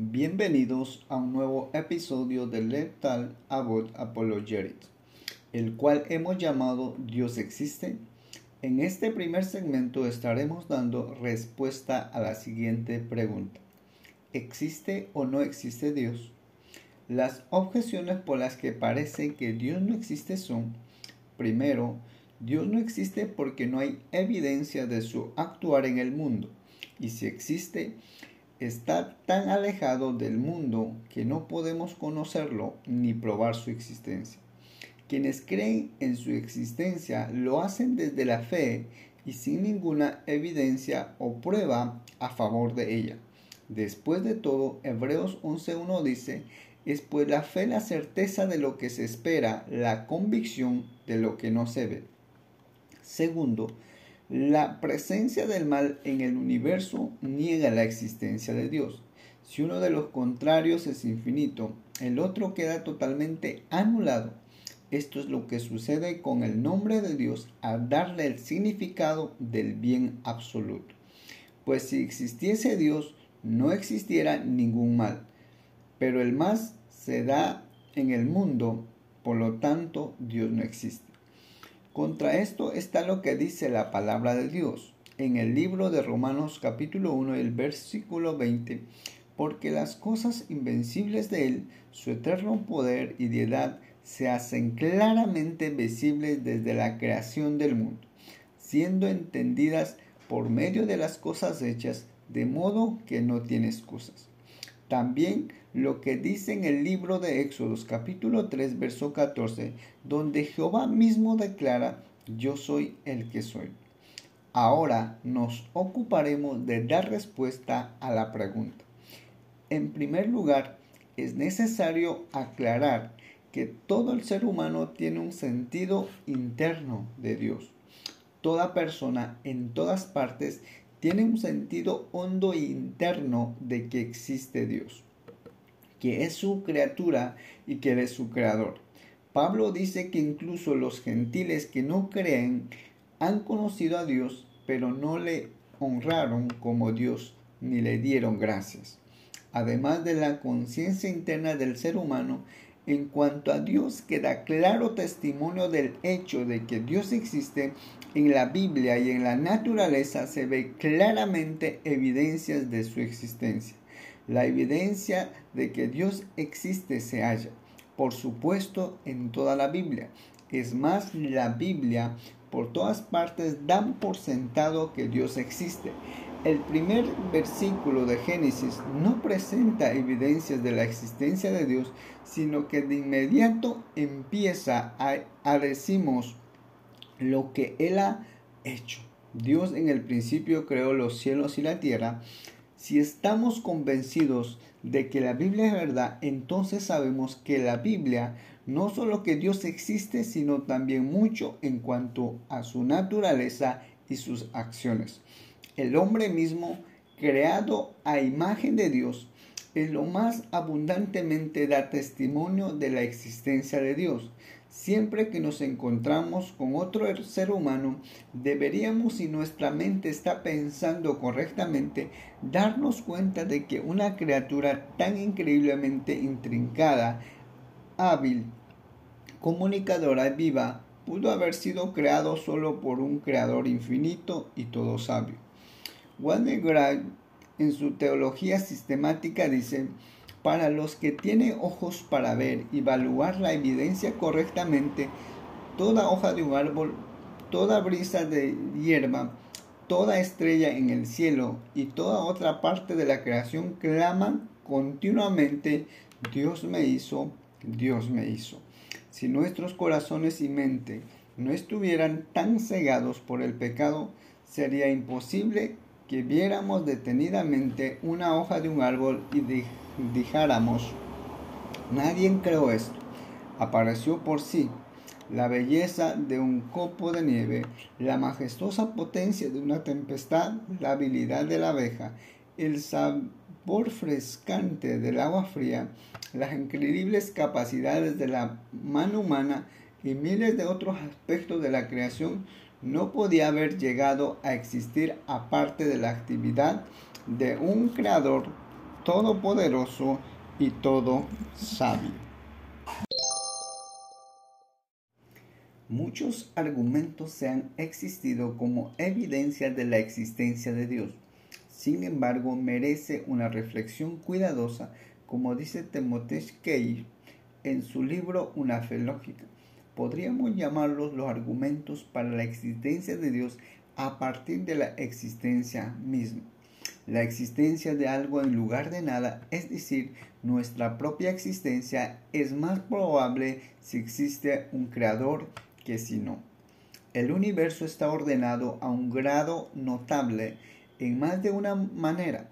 Bienvenidos a un nuevo episodio de Lethal About Apologetics, el cual hemos llamado Dios existe. En este primer segmento estaremos dando respuesta a la siguiente pregunta. ¿Existe o no existe Dios? Las objeciones por las que parece que Dios no existe son, primero, Dios no existe porque no hay evidencia de su actuar en el mundo, y si existe, está tan alejado del mundo que no podemos conocerlo ni probar su existencia. Quienes creen en su existencia lo hacen desde la fe y sin ninguna evidencia o prueba a favor de ella. Después de todo, Hebreos 11.1 dice, es pues la fe la certeza de lo que se espera, la convicción de lo que no se ve. Segundo, la presencia del mal en el universo niega la existencia de Dios. Si uno de los contrarios es infinito, el otro queda totalmente anulado. Esto es lo que sucede con el nombre de Dios al darle el significado del bien absoluto. Pues si existiese Dios, no existiera ningún mal. Pero el mal se da en el mundo, por lo tanto Dios no existe. Contra esto está lo que dice la palabra de Dios en el libro de Romanos capítulo 1, el versículo 20, porque las cosas invencibles de Él, su eterno poder y deidad, se hacen claramente visibles desde la creación del mundo, siendo entendidas por medio de las cosas hechas, de modo que no tiene excusas. También lo que dice en el libro de Éxodos capítulo 3 verso 14, donde Jehová mismo declara, yo soy el que soy. Ahora nos ocuparemos de dar respuesta a la pregunta. En primer lugar, es necesario aclarar que todo el ser humano tiene un sentido interno de Dios. Toda persona en todas partes tiene un sentido hondo e interno de que existe Dios, que es su criatura y que Él es su creador. Pablo dice que incluso los gentiles que no creen han conocido a Dios, pero no le honraron como Dios ni le dieron gracias. Además de la conciencia interna del ser humano, en cuanto a Dios queda claro testimonio del hecho de que Dios existe en la Biblia y en la naturaleza se ve claramente evidencias de su existencia. La evidencia de que Dios existe se halla, por supuesto, en toda la Biblia. Es más, la Biblia por todas partes dan por sentado que Dios existe. El primer versículo de Génesis no presenta evidencias de la existencia de Dios, sino que de inmediato empieza a, a decimos lo que Él ha hecho. Dios en el principio creó los cielos y la tierra. Si estamos convencidos de que la Biblia es verdad, entonces sabemos que la Biblia no solo que Dios existe, sino también mucho en cuanto a su naturaleza y sus acciones. El hombre mismo, creado a imagen de Dios, es lo más abundantemente da testimonio de la existencia de Dios. Siempre que nos encontramos con otro ser humano, deberíamos, si nuestra mente está pensando correctamente, darnos cuenta de que una criatura tan increíblemente intrincada, hábil, comunicadora viva, pudo haber sido creado solo por un creador infinito y todo sabio. Walter Gray, en su teología sistemática, dice, para los que tienen ojos para ver y evaluar la evidencia correctamente, toda hoja de un árbol, toda brisa de hierba, toda estrella en el cielo y toda otra parte de la creación claman continuamente, Dios me hizo, Dios me hizo. Si nuestros corazones y mente no estuvieran tan cegados por el pecado, sería imposible que viéramos detenidamente una hoja de un árbol y dijéramos, nadie creó esto. Apareció por sí la belleza de un copo de nieve, la majestuosa potencia de una tempestad, la habilidad de la abeja, el sabor frescante del agua fría, las increíbles capacidades de la mano humana y miles de otros aspectos de la creación no podía haber llegado a existir aparte de la actividad de un creador todopoderoso y todo sabio. Muchos argumentos han existido como evidencia de la existencia de Dios. Sin embargo, merece una reflexión cuidadosa, como dice Timothy Keith en su libro Una fe lógica. Podríamos llamarlos los argumentos para la existencia de Dios a partir de la existencia misma. La existencia de algo en lugar de nada, es decir, nuestra propia existencia, es más probable si existe un creador que si no. El universo está ordenado a un grado notable en más de una manera.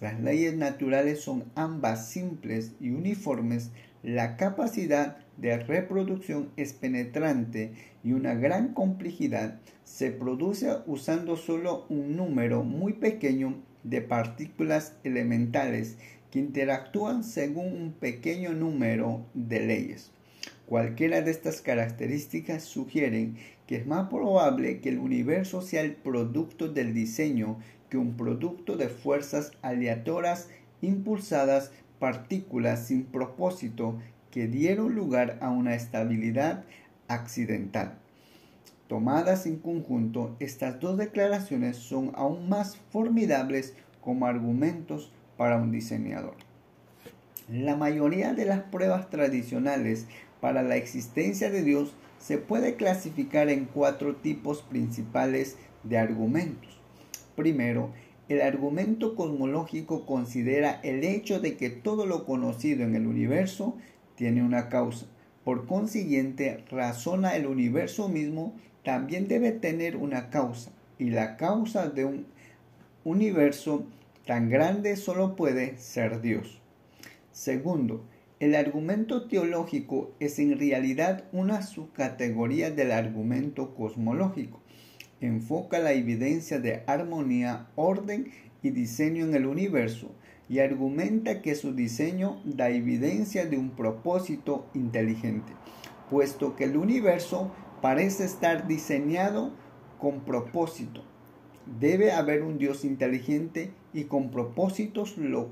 Las leyes naturales son ambas simples y uniformes. La capacidad de reproducción es penetrante y una gran complejidad se produce usando solo un número muy pequeño de partículas elementales que interactúan según un pequeño número de leyes. Cualquiera de estas características sugieren que es más probable que el universo sea el producto del diseño que un producto de fuerzas aleatorias impulsadas partículas sin propósito que dieron lugar a una estabilidad accidental. Tomadas en conjunto, estas dos declaraciones son aún más formidables como argumentos para un diseñador. La mayoría de las pruebas tradicionales para la existencia de Dios se puede clasificar en cuatro tipos principales de argumentos. Primero, el argumento cosmológico considera el hecho de que todo lo conocido en el universo tiene una causa. Por consiguiente, razona el universo mismo también debe tener una causa. Y la causa de un universo tan grande solo puede ser Dios. Segundo, el argumento teológico es en realidad una subcategoría del argumento cosmológico enfoca la evidencia de armonía, orden y diseño en el universo y argumenta que su diseño da evidencia de un propósito inteligente, puesto que el universo parece estar diseñado con propósito. Debe haber un Dios inteligente y con propósitos lo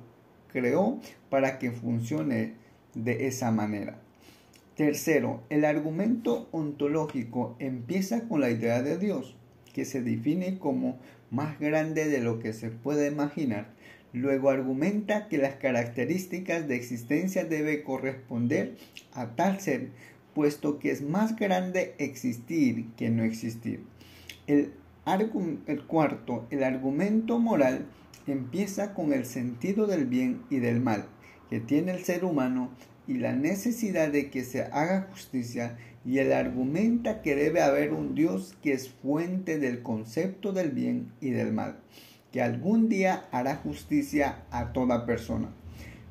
creó para que funcione de esa manera. Tercero, el argumento ontológico empieza con la idea de Dios que se define como más grande de lo que se puede imaginar. Luego argumenta que las características de existencia debe corresponder a tal ser, puesto que es más grande existir que no existir. El, cuarto, el argumento moral, empieza con el sentido del bien y del mal que tiene el ser humano y la necesidad de que se haga justicia y él argumenta que debe haber un Dios que es fuente del concepto del bien y del mal, que algún día hará justicia a toda persona.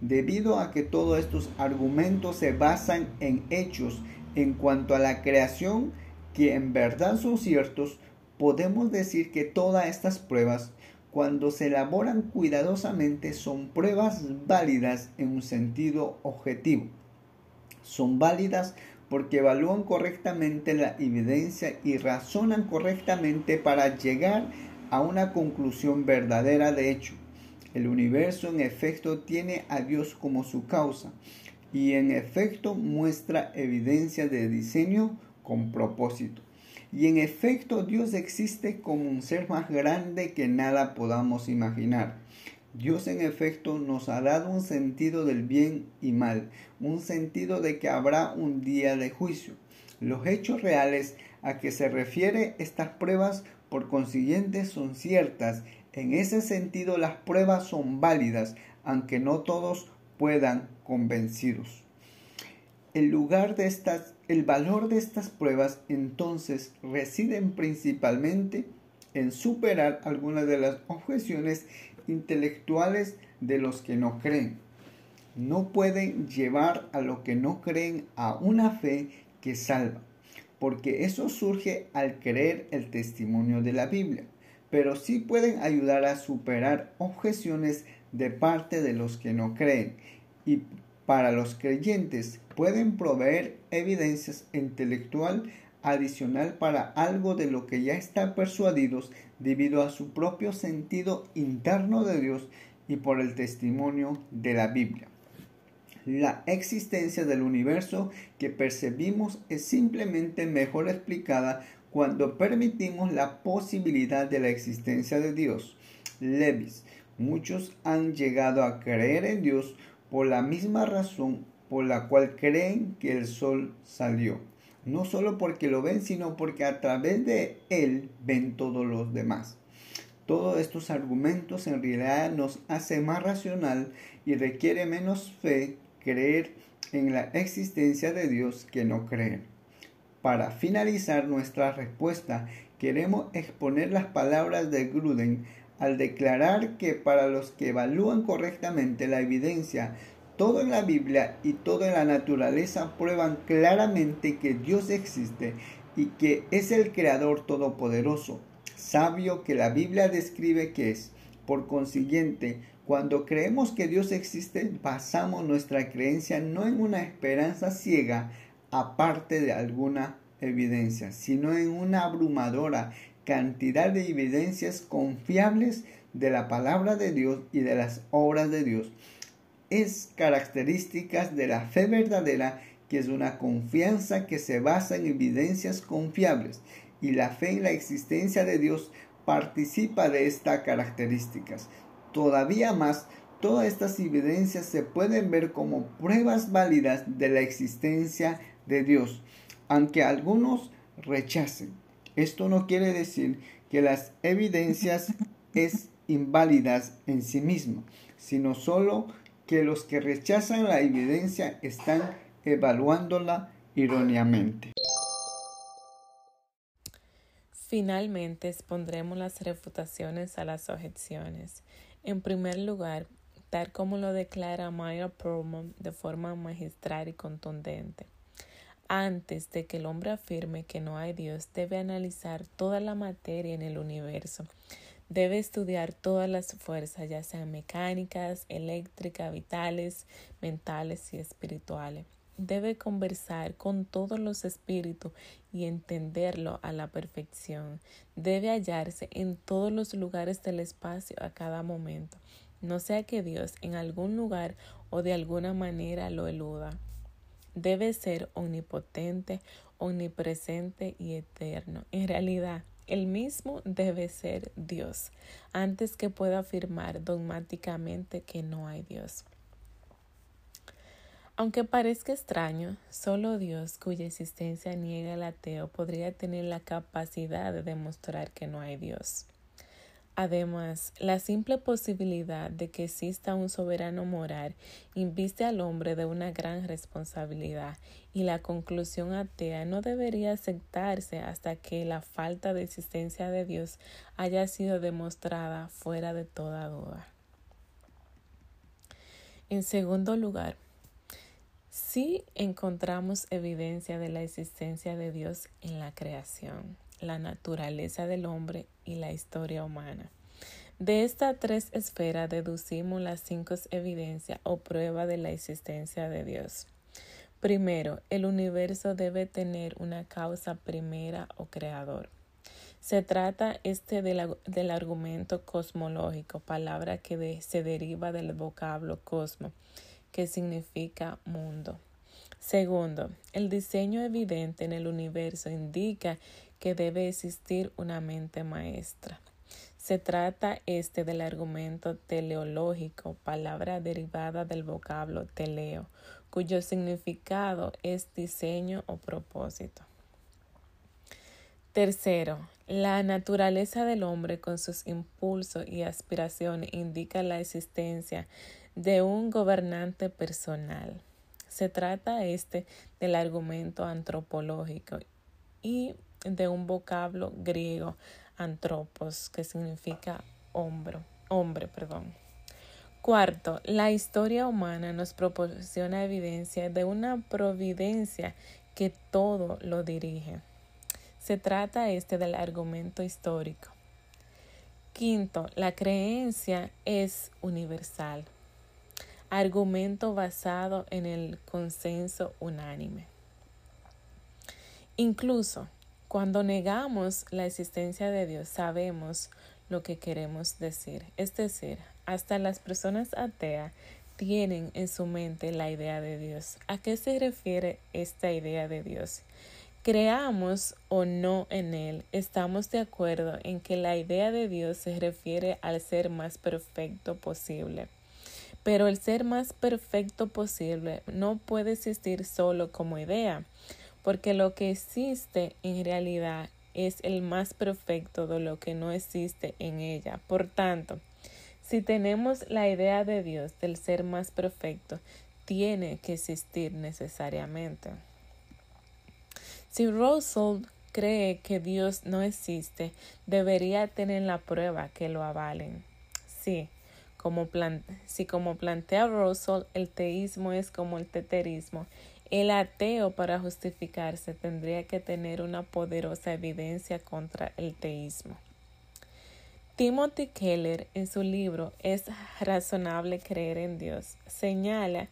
Debido a que todos estos argumentos se basan en hechos en cuanto a la creación que en verdad son ciertos, podemos decir que todas estas pruebas, cuando se elaboran cuidadosamente, son pruebas válidas en un sentido objetivo. Son válidas porque evalúan correctamente la evidencia y razonan correctamente para llegar a una conclusión verdadera de hecho. El universo en efecto tiene a Dios como su causa y en efecto muestra evidencia de diseño con propósito. Y en efecto Dios existe como un ser más grande que nada podamos imaginar. Dios en efecto nos ha dado un sentido del bien y mal, un sentido de que habrá un día de juicio. Los hechos reales a que se refiere estas pruebas por consiguiente son ciertas. En ese sentido las pruebas son válidas, aunque no todos puedan convencidos. El lugar de estas, el valor de estas pruebas entonces residen principalmente en superar algunas de las objeciones intelectuales de los que no creen. No pueden llevar a los que no creen a una fe que salva, porque eso surge al creer el testimonio de la Biblia, pero sí pueden ayudar a superar objeciones de parte de los que no creen y para los creyentes pueden proveer evidencias intelectual adicional para algo de lo que ya están persuadidos debido a su propio sentido interno de Dios y por el testimonio de la Biblia. La existencia del universo que percibimos es simplemente mejor explicada cuando permitimos la posibilidad de la existencia de Dios. Levis, muchos han llegado a creer en Dios por la misma razón por la cual creen que el sol salió. No solo porque lo ven, sino porque a través de él ven todos los demás. Todos estos argumentos en realidad nos hacen más racional y requiere menos fe creer en la existencia de Dios que no creer. Para finalizar nuestra respuesta, queremos exponer las palabras de Gruden al declarar que para los que evalúan correctamente la evidencia, todo en la Biblia y todo en la naturaleza prueban claramente que Dios existe y que es el Creador Todopoderoso, sabio que la Biblia describe que es. Por consiguiente, cuando creemos que Dios existe, basamos nuestra creencia no en una esperanza ciega, aparte de alguna evidencia, sino en una abrumadora cantidad de evidencias confiables de la palabra de Dios y de las obras de Dios. Es características de la fe verdadera que es una confianza que se basa en evidencias confiables y la fe en la existencia de Dios participa de estas características. Todavía más, todas estas evidencias se pueden ver como pruebas válidas de la existencia de Dios, aunque algunos rechacen. Esto no quiere decir que las evidencias es inválidas en sí mismo, sino solo que los que rechazan la evidencia están evaluándola erróneamente. Finalmente expondremos las refutaciones a las objeciones. En primer lugar, tal como lo declara Meyer Perlman de forma magistral y contundente. Antes de que el hombre afirme que no hay Dios, debe analizar toda la materia en el universo. Debe estudiar todas las fuerzas, ya sean mecánicas, eléctricas, vitales, mentales y espirituales. Debe conversar con todos los espíritus y entenderlo a la perfección. Debe hallarse en todos los lugares del espacio a cada momento. No sea que Dios en algún lugar o de alguna manera lo eluda debe ser omnipotente, omnipresente y eterno. En realidad, el mismo debe ser Dios, antes que pueda afirmar dogmáticamente que no hay Dios. Aunque parezca extraño, solo Dios, cuya existencia niega el ateo, podría tener la capacidad de demostrar que no hay Dios. Además, la simple posibilidad de que exista un soberano moral inviste al hombre de una gran responsabilidad y la conclusión atea no debería aceptarse hasta que la falta de existencia de Dios haya sido demostrada fuera de toda duda. En segundo lugar, si encontramos evidencia de la existencia de Dios en la creación la naturaleza del hombre y la historia humana. De estas tres esferas deducimos las cinco evidencias o pruebas de la existencia de Dios. Primero, el universo debe tener una causa primera o creador. Se trata este del argumento cosmológico, palabra que se deriva del vocablo cosmo, que significa mundo. Segundo, el diseño evidente en el universo indica que debe existir una mente maestra. Se trata este del argumento teleológico, palabra derivada del vocablo teleo, cuyo significado es diseño o propósito. Tercero, la naturaleza del hombre con sus impulsos y aspiraciones indica la existencia de un gobernante personal. Se trata este del argumento antropológico y de un vocablo griego, antropos, que significa hombre, hombre, perdón. Cuarto, la historia humana nos proporciona evidencia de una providencia que todo lo dirige. Se trata este del argumento histórico. Quinto, la creencia es universal. Argumento basado en el consenso unánime. Incluso cuando negamos la existencia de Dios, sabemos lo que queremos decir. Es decir, hasta las personas ateas tienen en su mente la idea de Dios. ¿A qué se refiere esta idea de Dios? Creamos o no en Él, estamos de acuerdo en que la idea de Dios se refiere al ser más perfecto posible. Pero el ser más perfecto posible no puede existir solo como idea, porque lo que existe en realidad es el más perfecto de lo que no existe en ella. Por tanto, si tenemos la idea de Dios del ser más perfecto, tiene que existir necesariamente. Si Russell cree que Dios no existe, debería tener la prueba que lo avalen. Sí, como si como plantea Russell, el teísmo es como el teterismo, el ateo para justificarse tendría que tener una poderosa evidencia contra el teísmo. Timothy Keller en su libro Es razonable creer en Dios señala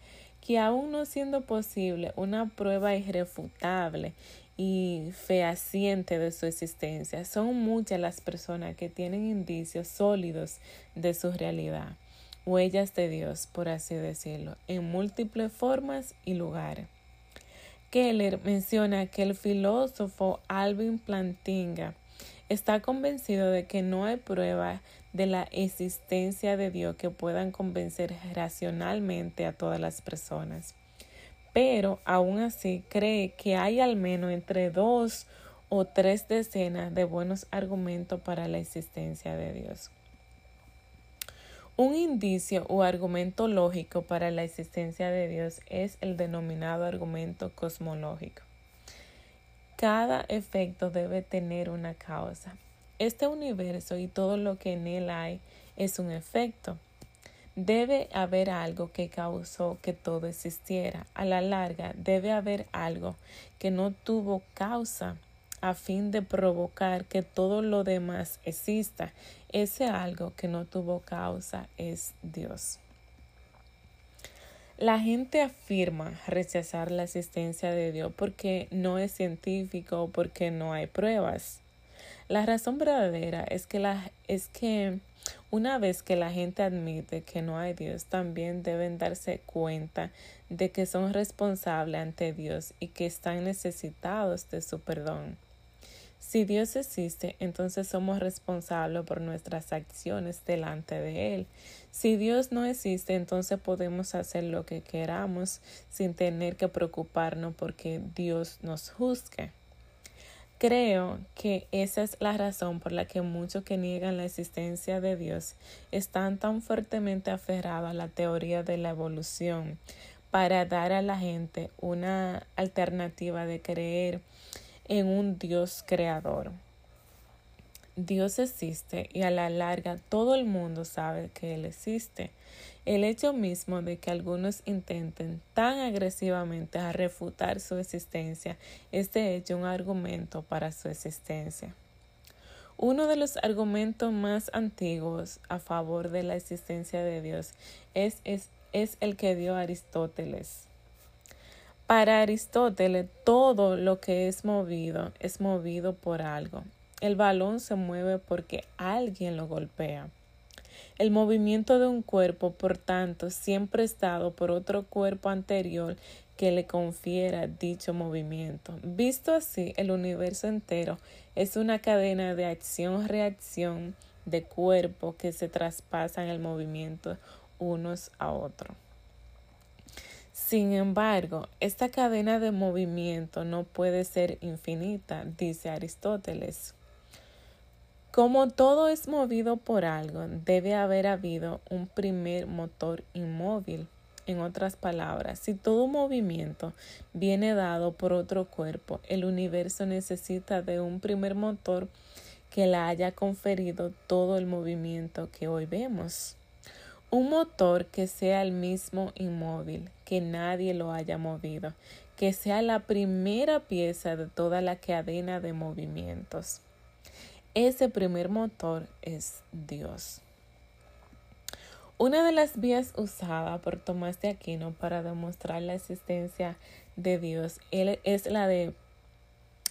que aún no siendo posible una prueba irrefutable y fehaciente de su existencia. Son muchas las personas que tienen indicios sólidos de su realidad, huellas de Dios, por así decirlo, en múltiples formas y lugares. Keller menciona que el filósofo Alvin Plantinga está convencido de que no hay prueba de la existencia de Dios que puedan convencer racionalmente a todas las personas pero aún así cree que hay al menos entre dos o tres decenas de buenos argumentos para la existencia de Dios. Un indicio o argumento lógico para la existencia de Dios es el denominado argumento cosmológico. Cada efecto debe tener una causa. Este universo y todo lo que en él hay es un efecto. Debe haber algo que causó que todo existiera. A la larga, debe haber algo que no tuvo causa a fin de provocar que todo lo demás exista. Ese algo que no tuvo causa es Dios. La gente afirma rechazar la existencia de Dios porque no es científico o porque no hay pruebas. La razón verdadera es que, la, es que una vez que la gente admite que no hay Dios, también deben darse cuenta de que son responsables ante Dios y que están necesitados de su perdón. Si Dios existe, entonces somos responsables por nuestras acciones delante de Él. Si Dios no existe, entonces podemos hacer lo que queramos sin tener que preocuparnos porque Dios nos juzgue. Creo que esa es la razón por la que muchos que niegan la existencia de Dios están tan fuertemente aferrados a la teoría de la evolución para dar a la gente una alternativa de creer en un Dios creador. Dios existe y a la larga todo el mundo sabe que Él existe. El hecho mismo de que algunos intenten tan agresivamente refutar su existencia es de hecho un argumento para su existencia. Uno de los argumentos más antiguos a favor de la existencia de Dios es, es, es el que dio Aristóteles. Para Aristóteles, todo lo que es movido es movido por algo. El balón se mueve porque alguien lo golpea. El movimiento de un cuerpo, por tanto, siempre es dado por otro cuerpo anterior que le confiera dicho movimiento. Visto así, el universo entero es una cadena de acción-reacción de cuerpo que se traspasan el movimiento unos a otros. Sin embargo, esta cadena de movimiento no puede ser infinita, dice Aristóteles. Como todo es movido por algo, debe haber habido un primer motor inmóvil. En otras palabras, si todo movimiento viene dado por otro cuerpo, el universo necesita de un primer motor que le haya conferido todo el movimiento que hoy vemos. Un motor que sea el mismo inmóvil, que nadie lo haya movido, que sea la primera pieza de toda la cadena de movimientos. Ese primer motor es Dios. Una de las vías usadas por Tomás de Aquino para demostrar la existencia de Dios es la de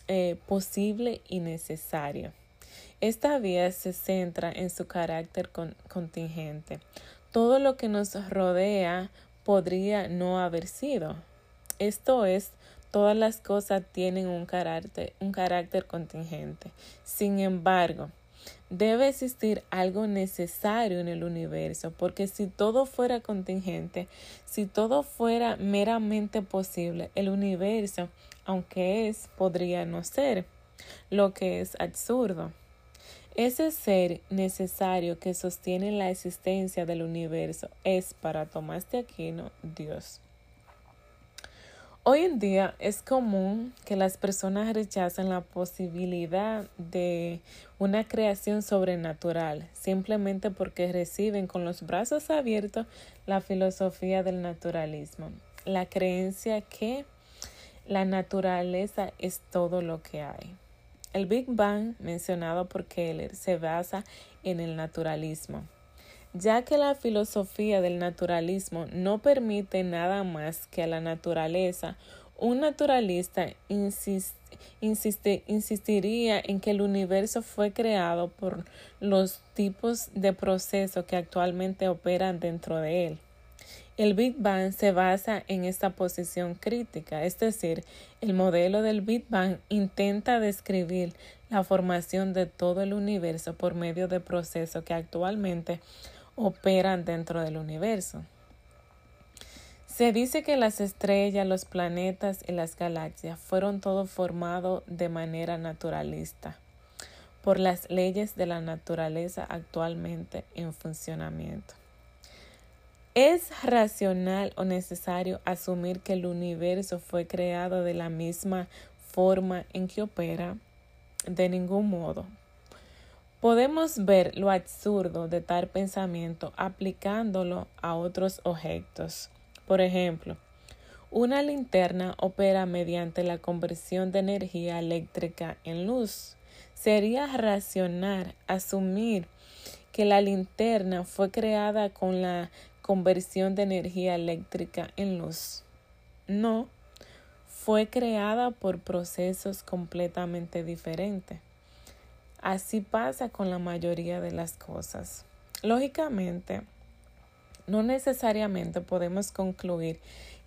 eh, posible y necesario. Esta vía se centra en su carácter contingente. Todo lo que nos rodea podría no haber sido. Esto es, todas las cosas tienen un carácter, un carácter contingente. Sin embargo, debe existir algo necesario en el universo, porque si todo fuera contingente, si todo fuera meramente posible, el universo, aunque es, podría no ser, lo que es absurdo. Ese ser necesario que sostiene la existencia del universo es para Tomás de Aquino Dios. Hoy en día es común que las personas rechacen la posibilidad de una creación sobrenatural simplemente porque reciben con los brazos abiertos la filosofía del naturalismo, la creencia que la naturaleza es todo lo que hay. El Big Bang mencionado por Keller se basa en el naturalismo, ya que la filosofía del naturalismo no permite nada más que a la naturaleza. Un naturalista insistiría en que el universo fue creado por los tipos de procesos que actualmente operan dentro de él. El Big Bang se basa en esta posición crítica, es decir, el modelo del Big Bang intenta describir la formación de todo el universo por medio de procesos que actualmente operan dentro del universo. Se dice que las estrellas, los planetas y las galaxias fueron todo formado de manera naturalista por las leyes de la naturaleza actualmente en funcionamiento. ¿Es racional o necesario asumir que el universo fue creado de la misma forma en que opera? De ningún modo. Podemos ver lo absurdo de tal pensamiento aplicándolo a otros objetos. Por ejemplo, una linterna opera mediante la conversión de energía eléctrica en luz. Sería racional asumir que la linterna fue creada con la conversión de energía eléctrica en luz. No, fue creada por procesos completamente diferentes. Así pasa con la mayoría de las cosas. Lógicamente, no necesariamente podemos concluir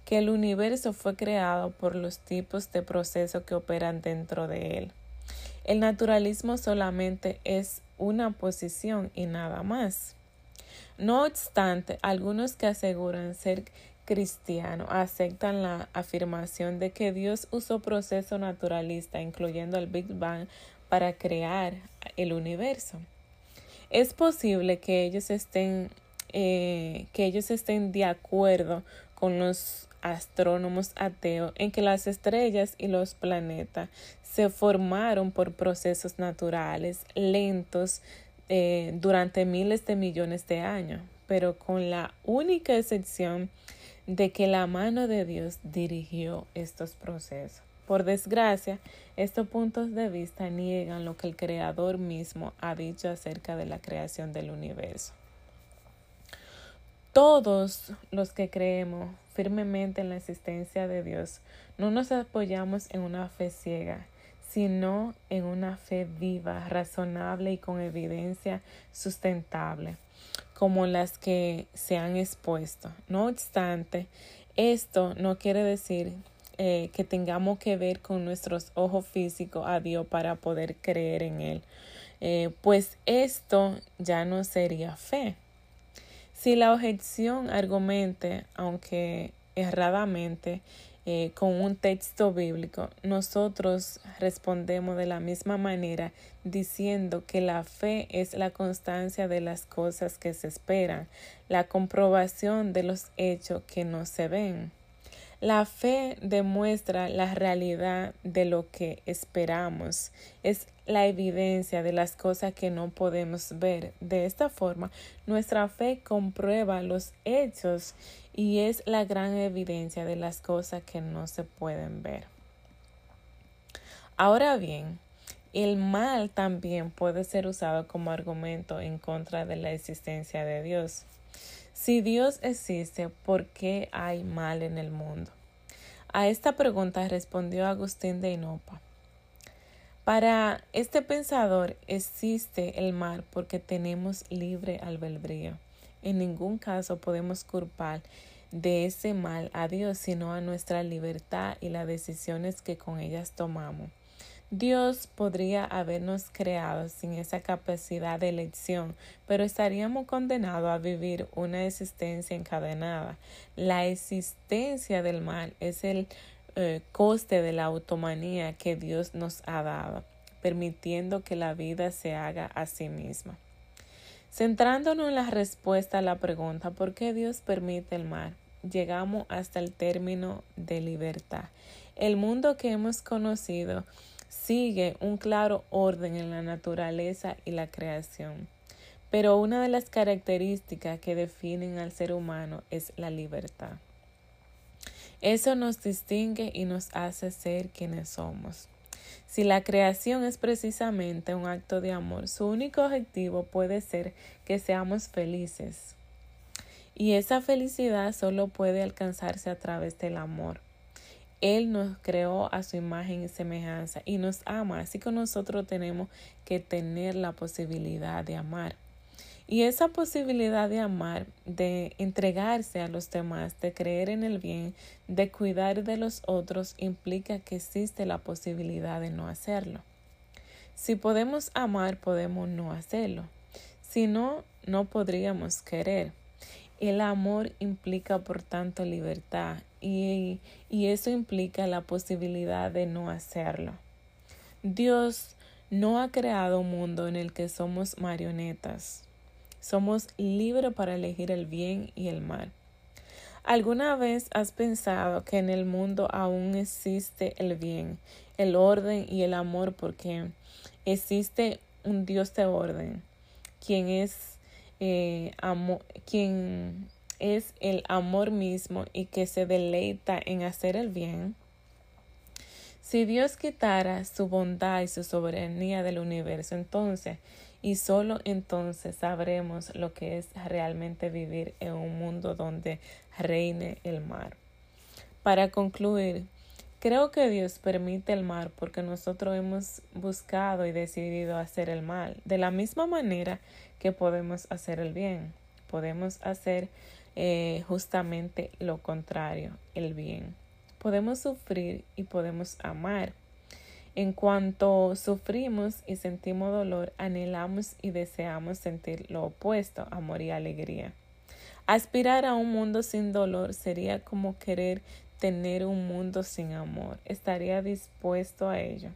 que el universo fue creado por los tipos de procesos que operan dentro de él. El naturalismo solamente es una posición y nada más. No obstante, algunos que aseguran ser cristianos aceptan la afirmación de que Dios usó proceso naturalista, incluyendo el Big Bang, para crear el universo. Es posible que ellos estén eh, que ellos estén de acuerdo con los astrónomos ateos en que las estrellas y los planetas se formaron por procesos naturales lentos eh, durante miles de millones de años, pero con la única excepción de que la mano de Dios dirigió estos procesos. Por desgracia, estos puntos de vista niegan lo que el Creador mismo ha dicho acerca de la creación del universo. Todos los que creemos firmemente en la existencia de Dios no nos apoyamos en una fe ciega, sino en una fe viva, razonable y con evidencia sustentable, como las que se han expuesto. No obstante, esto no quiere decir eh, que tengamos que ver con nuestros ojos físicos a Dios para poder creer en Él, eh, pues esto ya no sería fe. Si la objeción argumente, aunque erradamente, eh, con un texto bíblico, nosotros respondemos de la misma manera diciendo que la fe es la constancia de las cosas que se esperan, la comprobación de los hechos que no se ven. La fe demuestra la realidad de lo que esperamos, es la evidencia de las cosas que no podemos ver. De esta forma, nuestra fe comprueba los hechos y es la gran evidencia de las cosas que no se pueden ver. Ahora bien, el mal también puede ser usado como argumento en contra de la existencia de Dios. Si Dios existe, ¿por qué hay mal en el mundo? A esta pregunta respondió Agustín de Hinopa. Para este pensador existe el mal porque tenemos libre albedrío. En ningún caso podemos culpar de ese mal a Dios, sino a nuestra libertad y las decisiones que con ellas tomamos. Dios podría habernos creado sin esa capacidad de elección, pero estaríamos condenados a vivir una existencia encadenada. La existencia del mal es el eh, coste de la automanía que Dios nos ha dado, permitiendo que la vida se haga a sí misma. Centrándonos en la respuesta a la pregunta ¿por qué Dios permite el mal? Llegamos hasta el término de libertad. El mundo que hemos conocido sigue un claro orden en la naturaleza y la creación. Pero una de las características que definen al ser humano es la libertad. Eso nos distingue y nos hace ser quienes somos. Si la creación es precisamente un acto de amor, su único objetivo puede ser que seamos felices. Y esa felicidad solo puede alcanzarse a través del amor. Él nos creó a su imagen y semejanza y nos ama, así que nosotros tenemos que tener la posibilidad de amar. Y esa posibilidad de amar, de entregarse a los demás, de creer en el bien, de cuidar de los otros, implica que existe la posibilidad de no hacerlo. Si podemos amar, podemos no hacerlo. Si no, no podríamos querer. El amor implica, por tanto, libertad y, y eso implica la posibilidad de no hacerlo. Dios no ha creado un mundo en el que somos marionetas. Somos libres para elegir el bien y el mal. ¿Alguna vez has pensado que en el mundo aún existe el bien, el orden y el amor porque existe un Dios de orden, quien es eh, quien es el amor mismo y que se deleita en hacer el bien? Si Dios quitara su bondad y su soberanía del universo, entonces y solo entonces sabremos lo que es realmente vivir en un mundo donde reine el mar. Para concluir, creo que Dios permite el mar porque nosotros hemos buscado y decidido hacer el mal, de la misma manera que podemos hacer el bien. Podemos hacer eh, justamente lo contrario, el bien. Podemos sufrir y podemos amar. En cuanto sufrimos y sentimos dolor, anhelamos y deseamos sentir lo opuesto, amor y alegría. Aspirar a un mundo sin dolor sería como querer tener un mundo sin amor. Estaría dispuesto a ello.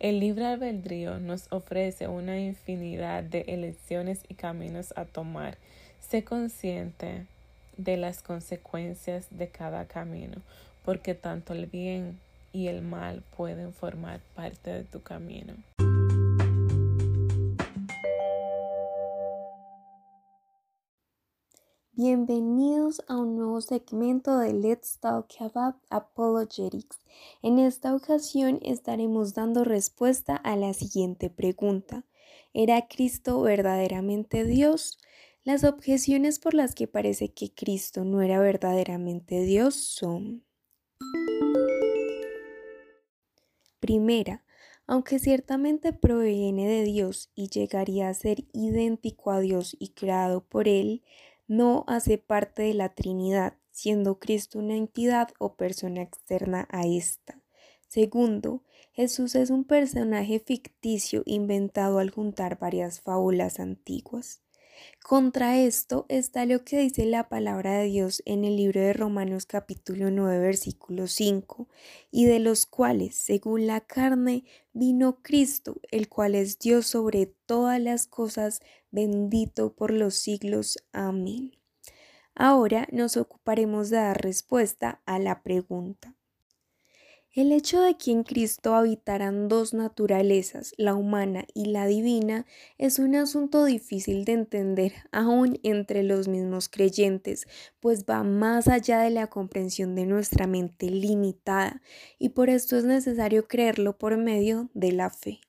El libre albedrío nos ofrece una infinidad de elecciones y caminos a tomar. Sé consciente de las consecuencias de cada camino, porque tanto el bien y el mal pueden formar parte de tu camino. Bienvenidos a un nuevo segmento de Let's Talk About Apologetics. En esta ocasión estaremos dando respuesta a la siguiente pregunta. ¿Era Cristo verdaderamente Dios? Las objeciones por las que parece que Cristo no era verdaderamente Dios son Primera, aunque ciertamente proviene de Dios y llegaría a ser idéntico a Dios y creado por Él, no hace parte de la Trinidad, siendo Cristo una entidad o persona externa a ésta. Segundo, Jesús es un personaje ficticio inventado al juntar varias fábulas antiguas. Contra esto está lo que dice la palabra de Dios en el libro de Romanos capítulo 9 versículo 5, y de los cuales, según la carne, vino Cristo, el cual es Dios sobre todas las cosas, bendito por los siglos. Amén. Ahora nos ocuparemos de dar respuesta a la pregunta. El hecho de que en Cristo habitaran dos naturalezas, la humana y la divina, es un asunto difícil de entender aún entre los mismos creyentes, pues va más allá de la comprensión de nuestra mente limitada, y por esto es necesario creerlo por medio de la fe.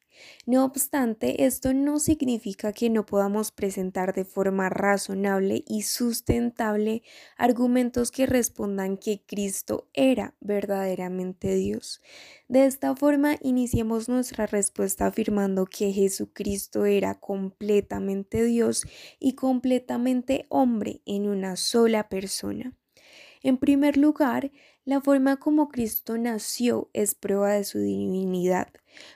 No obstante, esto no significa que no podamos presentar de forma razonable y sustentable argumentos que respondan que Cristo era verdaderamente Dios. De esta forma, iniciemos nuestra respuesta afirmando que Jesucristo era completamente Dios y completamente hombre en una sola persona. En primer lugar, la forma como Cristo nació es prueba de su divinidad,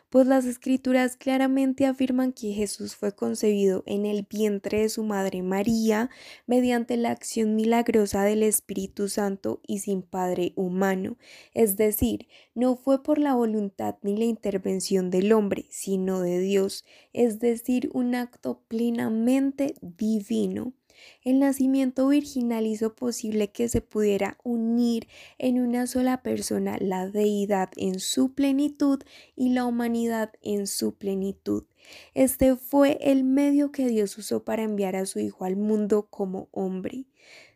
pues las escrituras claramente afirman que Jesús fue concebido en el vientre de su madre María mediante la acción milagrosa del Espíritu Santo y sin padre humano, es decir, no fue por la voluntad ni la intervención del hombre, sino de Dios, es decir, un acto plenamente divino. El nacimiento virginal hizo posible que se pudiera unir en una sola persona la deidad en su plenitud y la humanidad en su plenitud. Este fue el medio que Dios usó para enviar a su Hijo al mundo como hombre.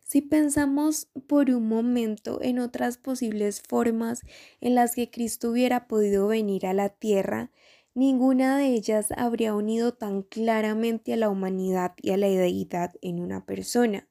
Si pensamos por un momento en otras posibles formas en las que Cristo hubiera podido venir a la tierra, Ninguna de ellas habría unido tan claramente a la humanidad y a la deidad en una persona.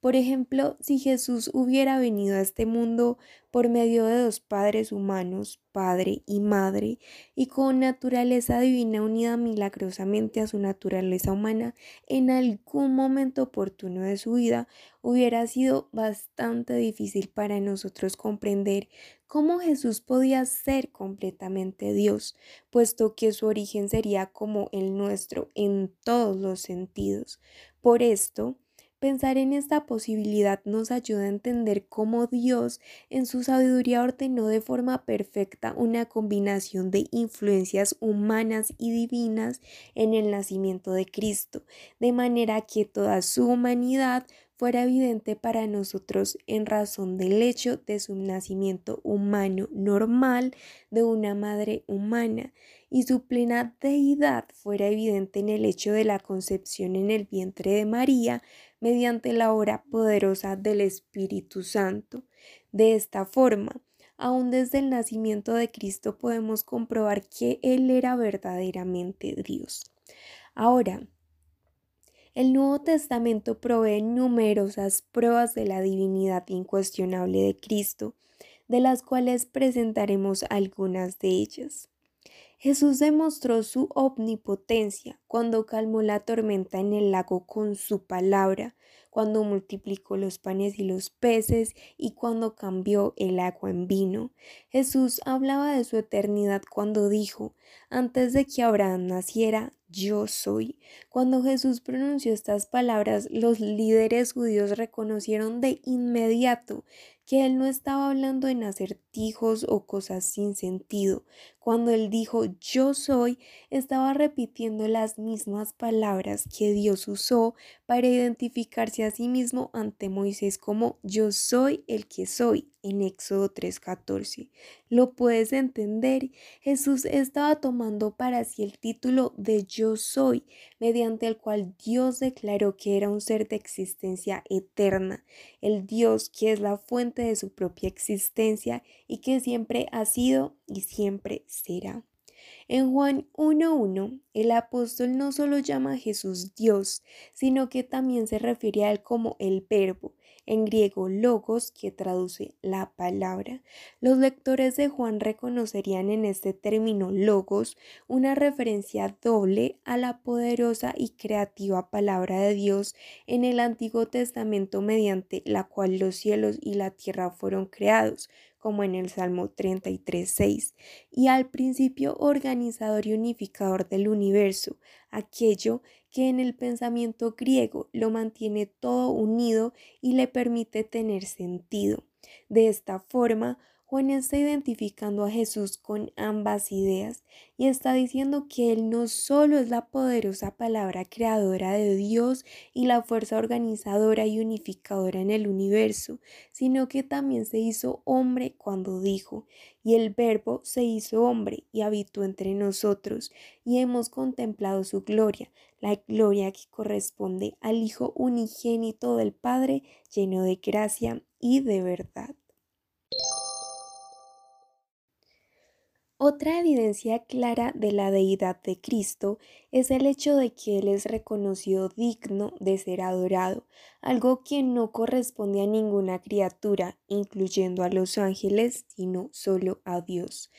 Por ejemplo, si Jesús hubiera venido a este mundo por medio de dos padres humanos, padre y madre, y con naturaleza divina unida milagrosamente a su naturaleza humana, en algún momento oportuno de su vida, hubiera sido bastante difícil para nosotros comprender cómo Jesús podía ser completamente Dios, puesto que su origen sería como el nuestro en todos los sentidos. Por esto, Pensar en esta posibilidad nos ayuda a entender cómo Dios en su sabiduría ordenó de forma perfecta una combinación de influencias humanas y divinas en el nacimiento de Cristo, de manera que toda su humanidad fuera evidente para nosotros en razón del hecho de su nacimiento humano normal de una madre humana y su plena deidad fuera evidente en el hecho de la concepción en el vientre de María mediante la obra poderosa del Espíritu Santo. De esta forma, aún desde el nacimiento de Cristo podemos comprobar que Él era verdaderamente Dios. Ahora, el Nuevo Testamento provee numerosas pruebas de la divinidad incuestionable de Cristo, de las cuales presentaremos algunas de ellas. Jesús demostró su omnipotencia cuando calmó la tormenta en el lago con su palabra, cuando multiplicó los panes y los peces y cuando cambió el agua en vino. Jesús hablaba de su eternidad cuando dijo, antes de que Abraham naciera, yo soy. Cuando Jesús pronunció estas palabras, los líderes judíos reconocieron de inmediato que él no estaba hablando en acertijos o cosas sin sentido. Cuando él dijo yo soy, estaba repitiendo las mismas palabras que Dios usó para identificarse a sí mismo ante Moisés como yo soy el que soy en Éxodo 3:14. ¿Lo puedes entender? Jesús estaba tomando para sí el título de yo soy, mediante el cual Dios declaró que era un ser de existencia eterna, el Dios que es la fuente de su propia existencia y que siempre ha sido y siempre será. En Juan 1.1, el apóstol no solo llama a Jesús Dios, sino que también se refiere a él como el verbo, en griego logos, que traduce la palabra. Los lectores de Juan reconocerían en este término logos una referencia doble a la poderosa y creativa palabra de Dios en el Antiguo Testamento mediante la cual los cielos y la tierra fueron creados, como en el Salmo 33.6, y al principio organizador y unificador del universo, aquello que en el pensamiento griego lo mantiene todo unido y le permite tener sentido. De esta forma, Juan está identificando a Jesús con ambas ideas y está diciendo que Él no solo es la poderosa palabra creadora de Dios y la fuerza organizadora y unificadora en el universo, sino que también se hizo hombre cuando dijo, y el verbo se hizo hombre y habitó entre nosotros, y hemos contemplado su gloria, la gloria que corresponde al Hijo unigénito del Padre, lleno de gracia y de verdad. Otra evidencia clara de la deidad de Cristo es el hecho de que Él es reconocido digno de ser adorado, algo que no corresponde a ninguna criatura, incluyendo a los ángeles, sino solo a Dios.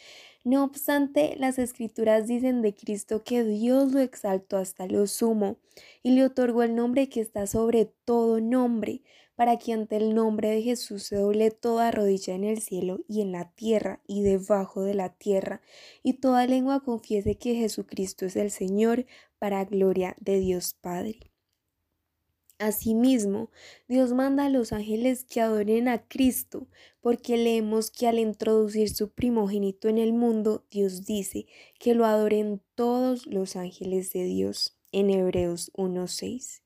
No obstante, las escrituras dicen de Cristo que Dios lo exaltó hasta lo sumo y le otorgó el nombre que está sobre todo nombre, para que ante el nombre de Jesús se doble toda rodilla en el cielo y en la tierra y debajo de la tierra, y toda lengua confiese que Jesucristo es el Señor, para gloria de Dios Padre. Asimismo, Dios manda a los ángeles que adoren a Cristo, porque leemos que al introducir su primogénito en el mundo, Dios dice que lo adoren todos los ángeles de Dios, en Hebreos 1.6.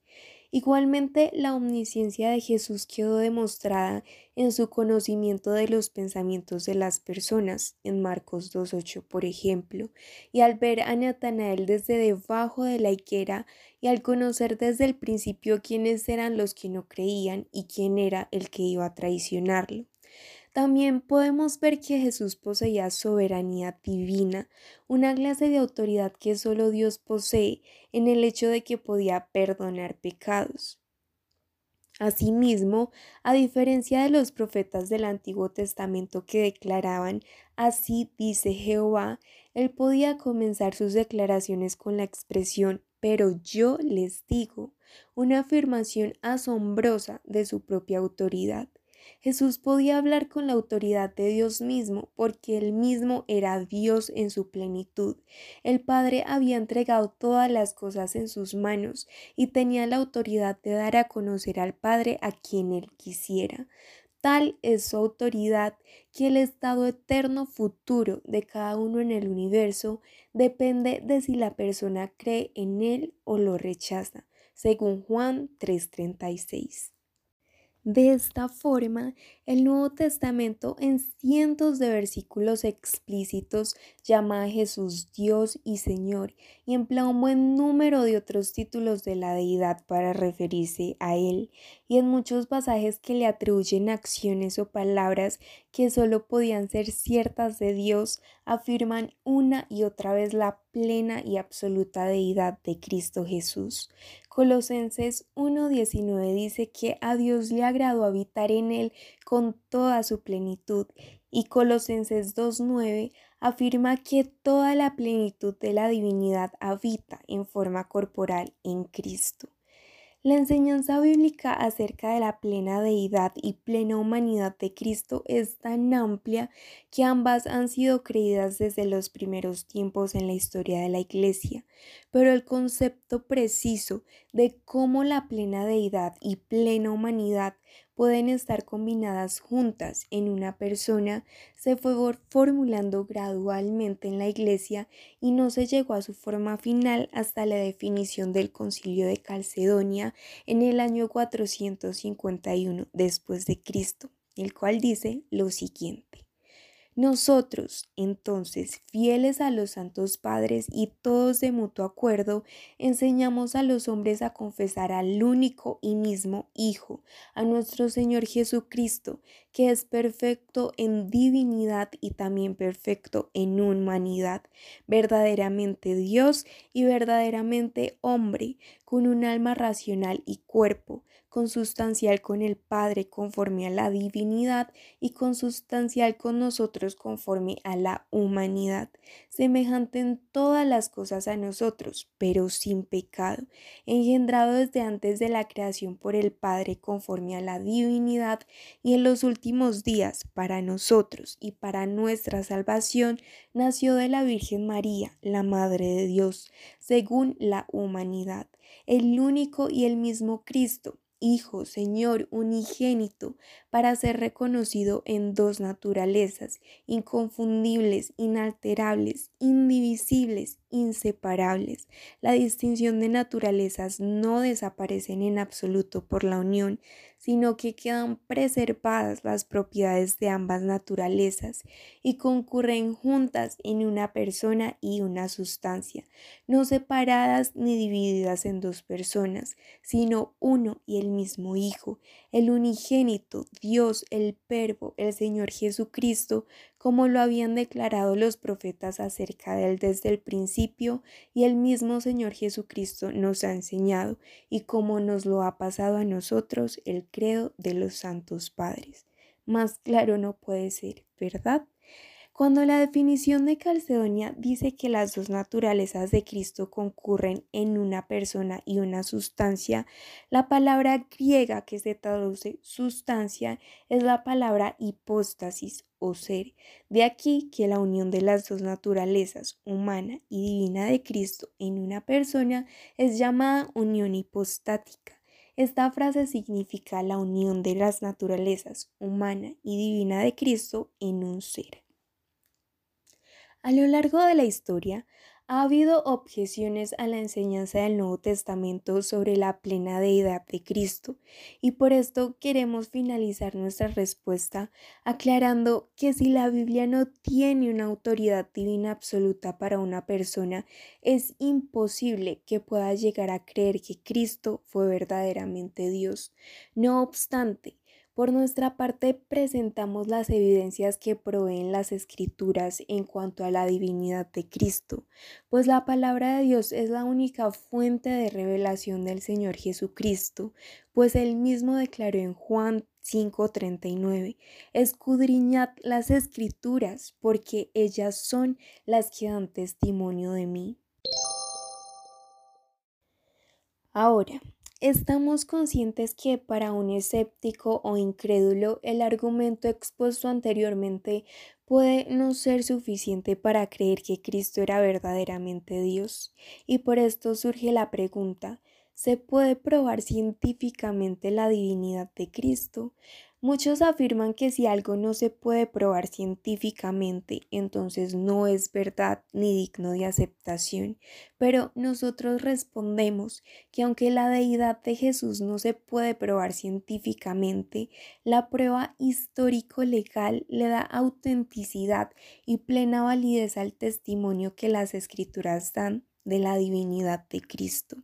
Igualmente, la omnisciencia de Jesús quedó demostrada en su conocimiento de los pensamientos de las personas, en Marcos 2.8, por ejemplo, y al ver a Natanael desde debajo de la higuera y al conocer desde el principio quiénes eran los que no creían y quién era el que iba a traicionarlo. También podemos ver que Jesús poseía soberanía divina, una clase de autoridad que solo Dios posee en el hecho de que podía perdonar pecados. Asimismo, a diferencia de los profetas del Antiguo Testamento que declaraban así dice Jehová, él podía comenzar sus declaraciones con la expresión pero yo les digo, una afirmación asombrosa de su propia autoridad. Jesús podía hablar con la autoridad de Dios mismo, porque él mismo era Dios en su plenitud. El Padre había entregado todas las cosas en sus manos y tenía la autoridad de dar a conocer al Padre a quien él quisiera. Tal es su autoridad que el estado eterno futuro de cada uno en el universo depende de si la persona cree en él o lo rechaza, según Juan 3:36. De esta forma, el Nuevo Testamento en cientos de versículos explícitos llama a Jesús Dios y Señor y emplea un buen número de otros títulos de la deidad para referirse a Él y en muchos pasajes que le atribuyen acciones o palabras que solo podían ser ciertas de Dios, afirman una y otra vez la plena y absoluta deidad de Cristo Jesús. Colosenses 1.19 dice que a Dios le agradó habitar en él con toda su plenitud y Colosenses 2.9 afirma que toda la plenitud de la divinidad habita en forma corporal en Cristo. La enseñanza bíblica acerca de la plena deidad y plena humanidad de Cristo es tan amplia que ambas han sido creídas desde los primeros tiempos en la historia de la Iglesia, pero el concepto preciso de cómo la plena deidad y plena humanidad pueden estar combinadas juntas en una persona se fue formulando gradualmente en la Iglesia y no se llegó a su forma final hasta la definición del Concilio de Calcedonia en el año 451 después de Cristo, el cual dice lo siguiente. Nosotros, entonces, fieles a los santos padres y todos de mutuo acuerdo, enseñamos a los hombres a confesar al único y mismo Hijo, a nuestro Señor Jesucristo, que es perfecto en divinidad y también perfecto en humanidad, verdaderamente Dios y verdaderamente hombre, con un alma racional y cuerpo, consustancial con el Padre conforme a la divinidad y consustancial con nosotros conforme a la humanidad, semejante en todas las cosas a nosotros, pero sin pecado, engendrado desde antes de la creación por el Padre conforme a la divinidad y en los últimos días para nosotros y para nuestra salvación, nació de la Virgen María, la Madre de Dios, según la humanidad, el único y el mismo Cristo Hijo, Señor unigénito, para ser reconocido en dos naturalezas, inconfundibles, inalterables, indivisibles, inseparables. La distinción de naturalezas no desaparecen en absoluto por la unión, sino que quedan preservadas las propiedades de ambas naturalezas y concurren juntas en una persona y una sustancia, no separadas ni divididas en dos personas, sino uno y el mismo Hijo, el unigénito, Dios, el Verbo, el Señor Jesucristo, como lo habían declarado los profetas acerca de él desde el principio y el mismo Señor Jesucristo nos ha enseñado y como nos lo ha pasado a nosotros el credo de los santos padres. Más claro no puede ser, ¿verdad? Cuando la definición de Calcedonia dice que las dos naturalezas de Cristo concurren en una persona y una sustancia, la palabra griega que se traduce sustancia es la palabra hipóstasis o ser. De aquí que la unión de las dos naturalezas, humana y divina de Cristo en una persona, es llamada unión hipostática. Esta frase significa la unión de las naturalezas humana y divina de Cristo en un ser. A lo largo de la historia, ha habido objeciones a la enseñanza del Nuevo Testamento sobre la plena deidad de Cristo y por esto queremos finalizar nuestra respuesta aclarando que si la Biblia no tiene una autoridad divina absoluta para una persona, es imposible que pueda llegar a creer que Cristo fue verdaderamente Dios. No obstante, por nuestra parte, presentamos las evidencias que proveen las escrituras en cuanto a la divinidad de Cristo, pues la palabra de Dios es la única fuente de revelación del Señor Jesucristo, pues él mismo declaró en Juan 5:39, escudriñad las escrituras, porque ellas son las que dan testimonio de mí. Ahora, Estamos conscientes que para un escéptico o incrédulo el argumento expuesto anteriormente puede no ser suficiente para creer que Cristo era verdaderamente Dios. Y por esto surge la pregunta, ¿se puede probar científicamente la divinidad de Cristo? Muchos afirman que si algo no se puede probar científicamente, entonces no es verdad ni digno de aceptación. Pero nosotros respondemos que aunque la deidad de Jesús no se puede probar científicamente, la prueba histórico-legal le da autenticidad y plena validez al testimonio que las escrituras dan de la divinidad de Cristo.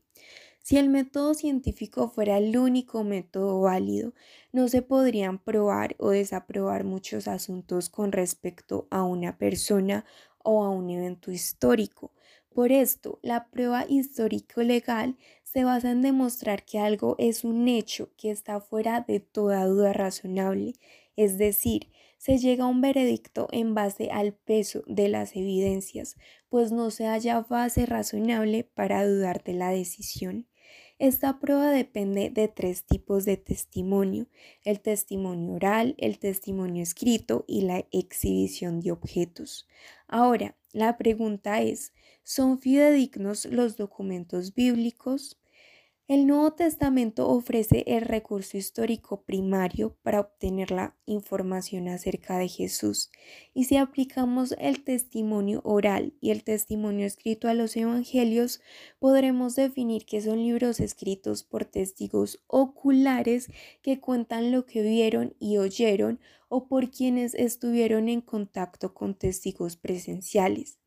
Si el método científico fuera el único método válido, no se podrían probar o desaprobar muchos asuntos con respecto a una persona o a un evento histórico. Por esto, la prueba histórico-legal se basa en demostrar que algo es un hecho que está fuera de toda duda razonable, es decir, se llega a un veredicto en base al peso de las evidencias, pues no se halla base razonable para dudar de la decisión. Esta prueba depende de tres tipos de testimonio, el testimonio oral, el testimonio escrito y la exhibición de objetos. Ahora, la pregunta es, ¿son fidedignos los documentos bíblicos? El Nuevo Testamento ofrece el recurso histórico primario para obtener la información acerca de Jesús y si aplicamos el testimonio oral y el testimonio escrito a los evangelios, podremos definir que son libros escritos por testigos oculares que cuentan lo que vieron y oyeron o por quienes estuvieron en contacto con testigos presenciales.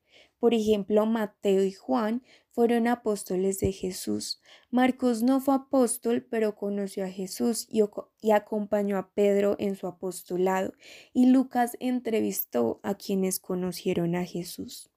Por ejemplo, Mateo y Juan fueron apóstoles de Jesús. Marcos no fue apóstol, pero conoció a Jesús y, acompañó a Pedro en su apostolado, y Lucas entrevistó a quienes conocieron a Jesús.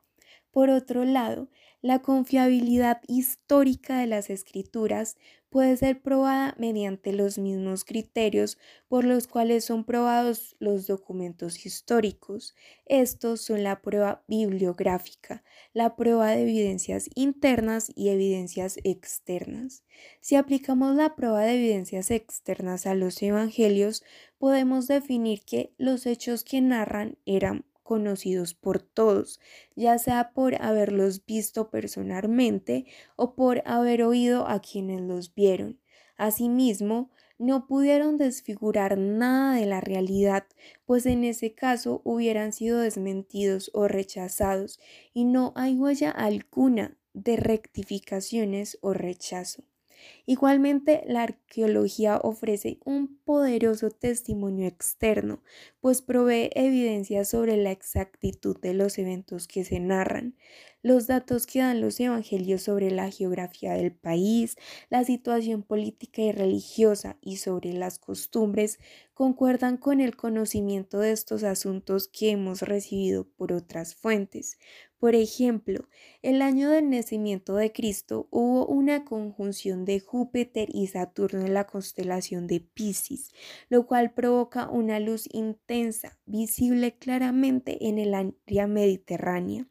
Por otro lado, la confiabilidad histórica de las escrituras puede ser probada mediante los mismos criterios por los cuales son probados los documentos históricos. Estos son la prueba bibliográfica, la prueba de evidencias internas y evidencias externas. Si aplicamos la prueba de evidencias externas a los evangelios, podemos definir que los hechos que narran eran conocidos por todos, ya sea por haberlos visto personalmente o por haber oído a quienes los vieron. Asimismo, no pudieron desfigurar nada de la realidad, pues en ese caso hubieran sido desmentidos o rechazados, y no hay huella alguna de rectificaciones o rechazo. Igualmente, la arqueología ofrece un poderoso testimonio externo, pues provee evidencia sobre la exactitud de los eventos que se narran. Los datos que dan los evangelios sobre la geografía del país, la situación política y religiosa y sobre las costumbres concuerdan con el conocimiento de estos asuntos que hemos recibido por otras fuentes. Por ejemplo, el año del nacimiento de Cristo hubo una conjunción de Júpiter y Saturno en la constelación de Pisces, lo cual provoca una luz intensa, visible claramente en el área mediterránea.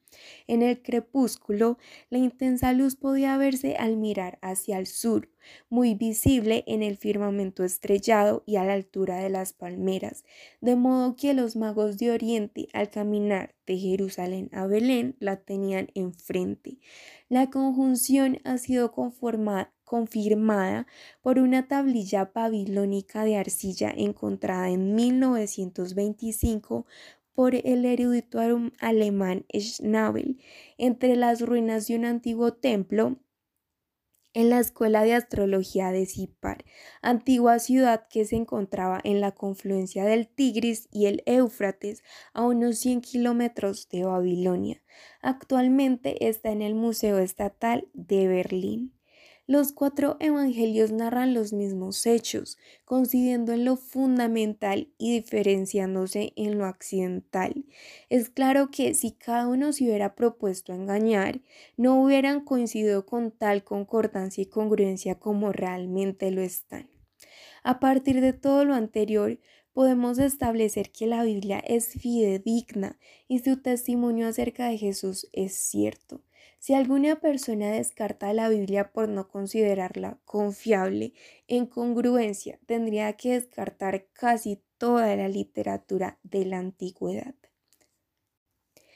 En el crepúsculo, la intensa luz podía verse al mirar hacia el sur, muy visible en el firmamento estrellado y a la altura de las palmeras, de modo que los magos de Oriente al caminar de Jerusalén a Belén la tenían enfrente. La conjunción ha sido confirmada por una tablilla babilónica de arcilla encontrada en 1925 por el erudito alemán Schnabel. Entre las ruinas de un antiguo templo en la Escuela de Astrología de Sipar, antigua ciudad que se encontraba en la confluencia del Tigris y el Éufrates a unos 100 kilómetros de Babilonia. Actualmente está en el Museo Estatal de Berlín. Los cuatro evangelios narran los mismos hechos, coincidiendo en lo fundamental y diferenciándose en lo accidental. Es claro que si cada uno se hubiera propuesto engañar, no hubieran coincidido con tal concordancia y congruencia como realmente lo están. A partir de todo lo anterior, podemos establecer que la Biblia es fidedigna y su testimonio acerca de Jesús es cierto. Si alguna persona descarta la Biblia por no considerarla confiable en congruencia, tendría que descartar casi toda la literatura de la antigüedad.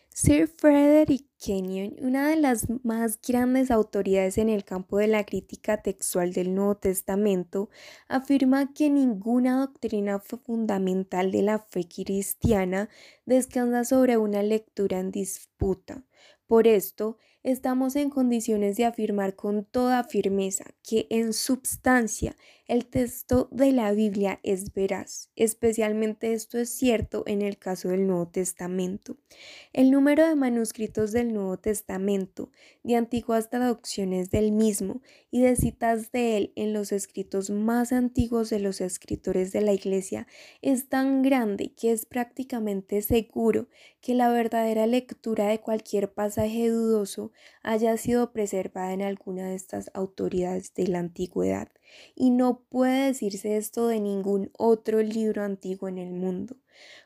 Sir Frederick Kenyon, una de las más grandes autoridades en el campo de la crítica textual del Nuevo Testamento, afirma que ninguna doctrina fundamental de la fe cristiana descansa sobre una lectura en disputa. Por esto, estamos en condiciones de afirmar con toda firmeza que en substancia el texto de la Biblia es veraz. Especialmente esto es cierto en el caso del Nuevo Testamento. El número de manuscritos del Nuevo Testamento, de antiguas traducciones del mismo y de citas de él en los escritos más antiguos de los escritores de la Iglesia es tan grande que es prácticamente seguro que la verdadera lectura de cualquier pasaje dudoso haya sido preservada en alguna de estas autoridades de la antigüedad. Y no puede decirse esto de ningún otro libro antiguo en el mundo.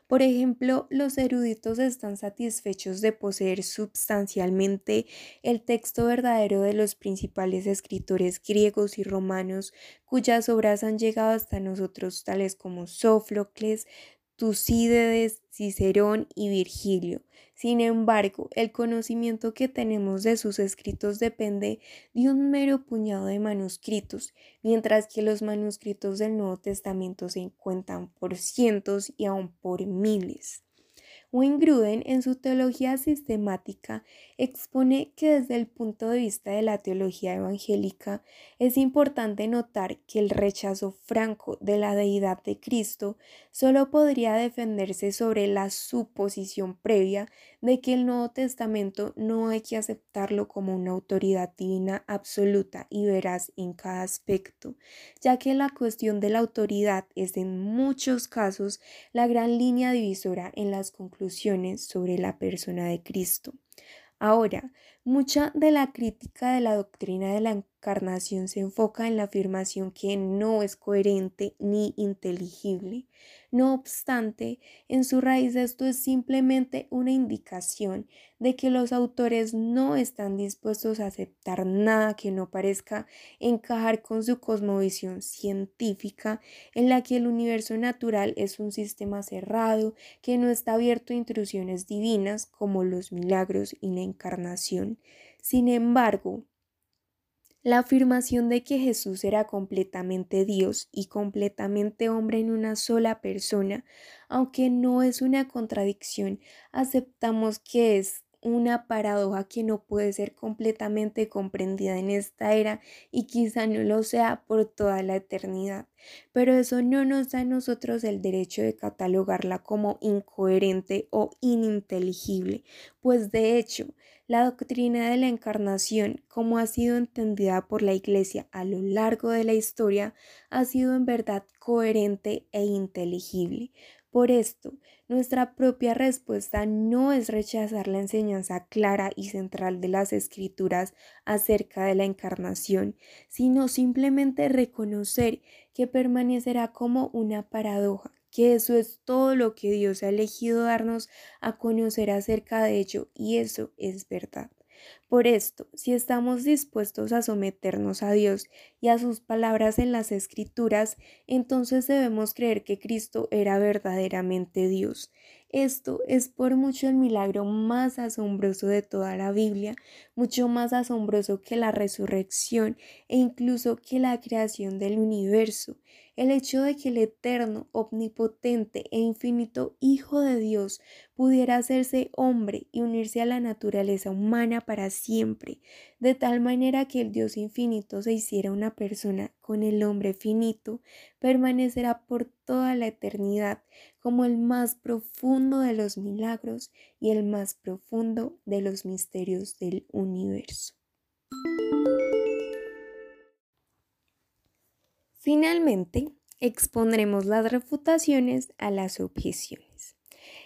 Por ejemplo, los eruditos están satisfechos de poseer substancialmente el texto verdadero de los principales escritores griegos y romanos cuyas obras han llegado hasta nosotros, tales como Sófocles, Tucídides, Cicerón y Virgilio. Sin embargo, el conocimiento que tenemos de sus escritos depende de un mero puñado de manuscritos, mientras que los manuscritos del Nuevo Testamento se encuentran por cientos y aún por miles. Gruden, en su teología sistemática expone que desde el punto de vista de la teología evangélica es importante notar que el rechazo franco de la deidad de Cristo solo podría defenderse sobre la suposición previa de que el Nuevo Testamento no hay que aceptarlo como una autoridad divina absoluta y veraz en cada aspecto, ya que la cuestión de la autoridad es en muchos casos la gran línea divisora en las conclusiones sobre la persona de Cristo. Ahora, mucha de la crítica de la doctrina de la encarnación se enfoca en la afirmación que no es coherente ni inteligible. No obstante, en su raíz esto es simplemente una indicación de que los autores no están dispuestos a aceptar nada que no parezca encajar con su cosmovisión científica en la que el universo natural es un sistema cerrado que no está abierto a intrusiones divinas como los milagros y la encarnación. Sin embargo, la afirmación de que Jesús era completamente Dios y completamente hombre en una sola persona, aunque no es una contradicción, aceptamos que es una paradoja que no puede ser completamente comprendida en esta era y quizá no lo sea por toda la eternidad. Pero eso no nos da a nosotros el derecho de catalogarla como incoherente o ininteligible, pues de hecho, la doctrina de la encarnación, como ha sido entendida por la Iglesia a lo largo de la historia, ha sido en verdad coherente e inteligible. Por esto, nuestra propia respuesta no es rechazar la enseñanza clara y central de las escrituras acerca de la encarnación, sino simplemente reconocer que permanecerá como una paradoja, que eso es todo lo que Dios ha elegido darnos a conocer acerca de ello y eso es verdad. Por esto, si estamos dispuestos a someternos a Dios y a sus palabras en las Escrituras, entonces debemos creer que Cristo era verdaderamente Dios. Esto es por mucho el milagro más asombroso de toda la Biblia, mucho más asombroso que la resurrección e incluso que la creación del universo. El hecho de que el eterno, omnipotente e infinito Hijo de Dios pudiera hacerse hombre y unirse a la naturaleza humana para de tal manera que el Dios infinito se hiciera una persona con el hombre finito, permanecerá por toda la eternidad como el más profundo de los milagros y el más profundo de los misterios del universo. Finalmente, expondremos las refutaciones a las objeciones.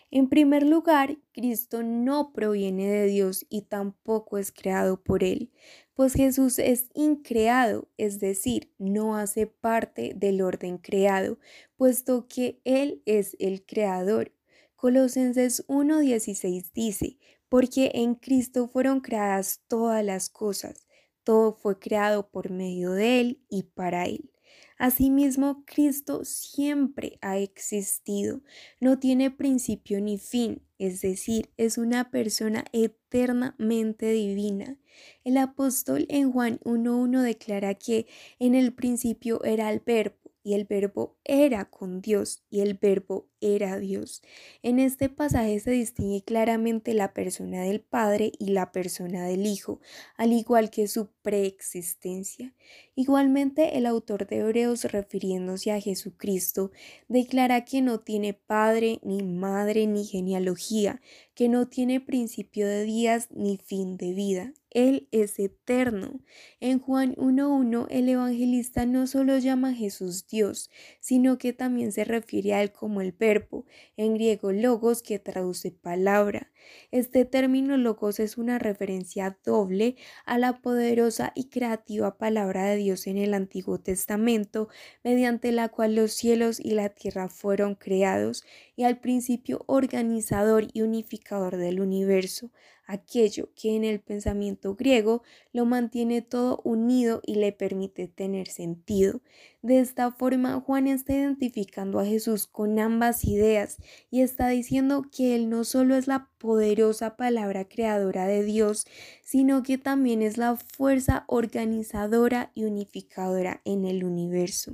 En primer lugar, Cristo no proviene de Dios y tampoco es creado por Él, pues Jesús es increado, es decir, no hace parte del orden creado, puesto que Él es el creador. Colosenses 1.16 dice, porque en Cristo fueron creadas todas las cosas, todo fue creado por medio de Él y para Él. Asimismo, Cristo siempre ha existido, no tiene principio ni fin, es decir, es una persona eternamente divina. El apóstol en Juan 1.1 declara que en el principio era el verbo y el verbo era con Dios y el verbo era Dios. En este pasaje se distingue claramente la persona del Padre y la persona del Hijo, al igual que su preexistencia. Igualmente el autor de Hebreos refiriéndose a Jesucristo declara que no tiene padre ni madre ni genealogía, que no tiene principio de días ni fin de vida. Él es eterno. En Juan 1.1 el evangelista no solo llama a Jesús Dios, sino que también se refiere a Él como el verbo, en griego logos que traduce palabra. Este término logos es una referencia doble a la poderosa y creativa palabra de Dios en el Antiguo Testamento, mediante la cual los cielos y la tierra fueron creados, y al principio organizador y unificador del universo, aquello que en el pensamiento griego lo mantiene todo unido y le permite tener sentido. De esta forma, Juan está identificando a Jesús con ambas ideas y está diciendo que Él no solo es la poderosa palabra creadora de Dios, sino que también es la fuerza organizadora y unificadora en el universo.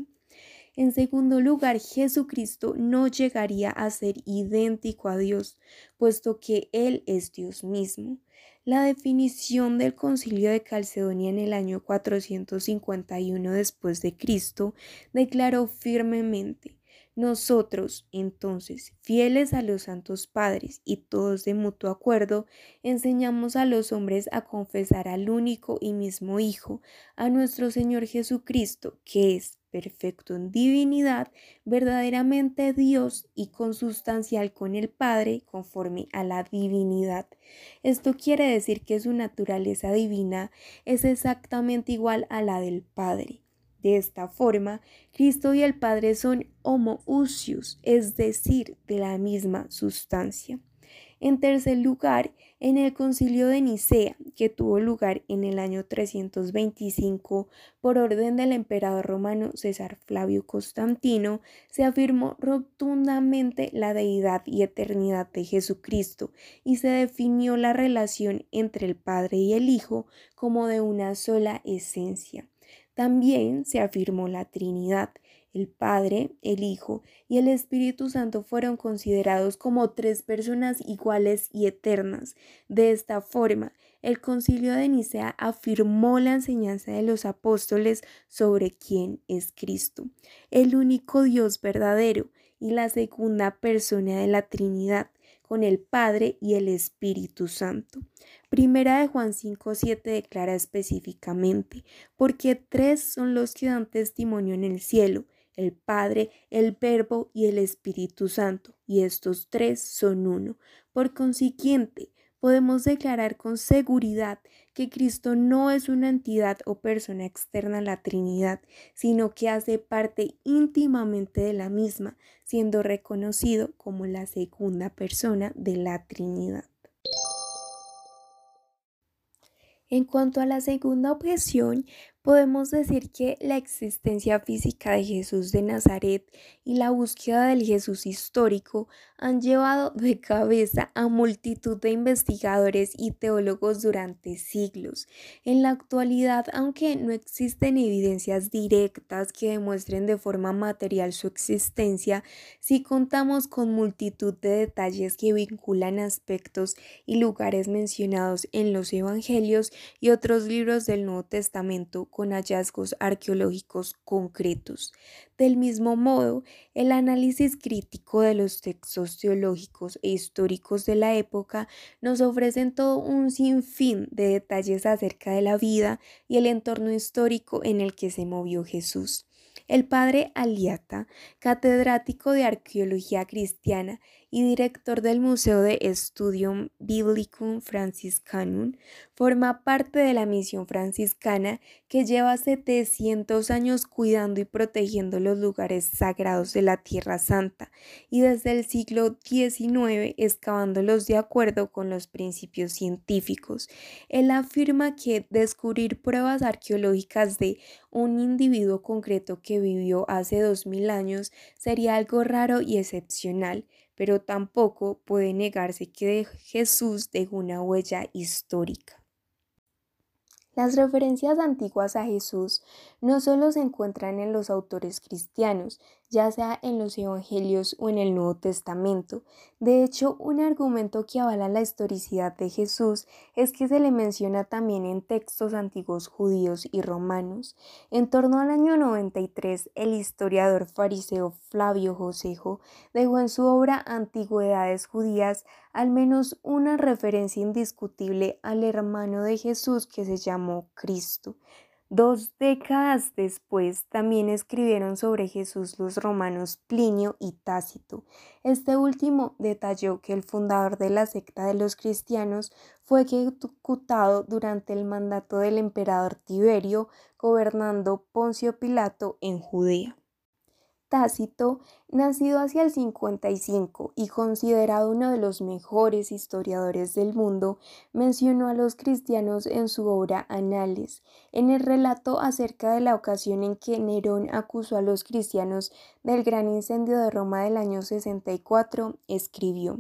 En segundo lugar, Jesucristo no llegaría a ser idéntico a Dios, puesto que Él es Dios mismo. La definición del concilio de Calcedonia en el año 451 después de Cristo declaró firmemente nosotros, entonces, fieles a los santos padres y todos de mutuo acuerdo, enseñamos a los hombres a confesar al único y mismo Hijo, a nuestro Señor Jesucristo, que es perfecto en divinidad, verdaderamente Dios y consustancial con el Padre conforme a la divinidad. Esto quiere decir que su naturaleza divina es exactamente igual a la del Padre. De esta forma, Cristo y el Padre son homoousios, es decir, de la misma sustancia. En tercer lugar, en el concilio de Nicea, que tuvo lugar en el año 325 por orden del emperador romano César Flavio Constantino, se afirmó rotundamente la deidad y eternidad de Jesucristo y se definió la relación entre el Padre y el Hijo como de una sola esencia. También se afirmó la Trinidad. El Padre, el Hijo y el Espíritu Santo fueron considerados como tres personas iguales y eternas. De esta forma, el concilio de Nicea afirmó la enseñanza de los apóstoles sobre quién es Cristo, el único Dios verdadero y la segunda persona de la Trinidad, con el Padre y el Espíritu Santo. Primera de Juan 5.7 declara específicamente, porque tres son los que dan testimonio en el cielo, el Padre, el Verbo y el Espíritu Santo, y estos tres son uno. Por consiguiente, podemos declarar con seguridad que Cristo no es una entidad o persona externa a la Trinidad, sino que hace parte íntimamente de la misma, siendo reconocido como la segunda persona de la Trinidad. En cuanto a la segunda objeción, podemos decir que la existencia física de Jesús de Nazaret y la búsqueda del Jesús histórico han llevado de cabeza a multitud de investigadores y teólogos durante siglos. En la actualidad, aunque no existen evidencias directas que demuestren de forma material su existencia, sí contamos con multitud de detalles que vinculan aspectos y lugares mencionados en los Evangelios y otros libros del Nuevo Testamento con hallazgos arqueológicos concretos. Del mismo modo, el análisis crítico de los textos teológicos e históricos de la época nos ofrecen todo un sinfín de detalles acerca de la vida y el entorno histórico en el que se movió Jesús. El padre Aliata, catedrático de arqueología cristiana y director del Museo de Studium Biblicum Franciscanum, forma parte de la misión franciscana que lleva 700 años cuidando y protegiendo los lugares sagrados de la Tierra Santa y desde el siglo XIX excavándolos de acuerdo con los principios científicos. Él afirma que descubrir pruebas arqueológicas de un individuo concreto que vivió hace 2000 años sería algo raro y excepcional pero tampoco puede negarse que Jesús dejó una huella histórica. Las referencias antiguas a Jesús no solo se encuentran en los autores cristianos, ya sea en los Evangelios o en el Nuevo Testamento. De hecho, un argumento que avala la historicidad de Jesús es que se le menciona también en textos antiguos judíos y romanos. En torno al año 93, el historiador fariseo Flavio Josejo dejó en su obra Antigüedades Judías al menos una referencia indiscutible al hermano de Jesús que se llamó Cristo. Dos décadas después también escribieron sobre Jesús los romanos Plinio y Tácito. Este último detalló que el fundador de la secta de los cristianos fue ejecutado durante el mandato del emperador Tiberio, gobernando Poncio Pilato en Judea. Tácito, nacido hacia el 55 y considerado uno de los mejores historiadores del mundo, mencionó a los cristianos en su obra Anales. En el relato acerca de la ocasión en que Nerón acusó a los cristianos del gran incendio de Roma del año 64, escribió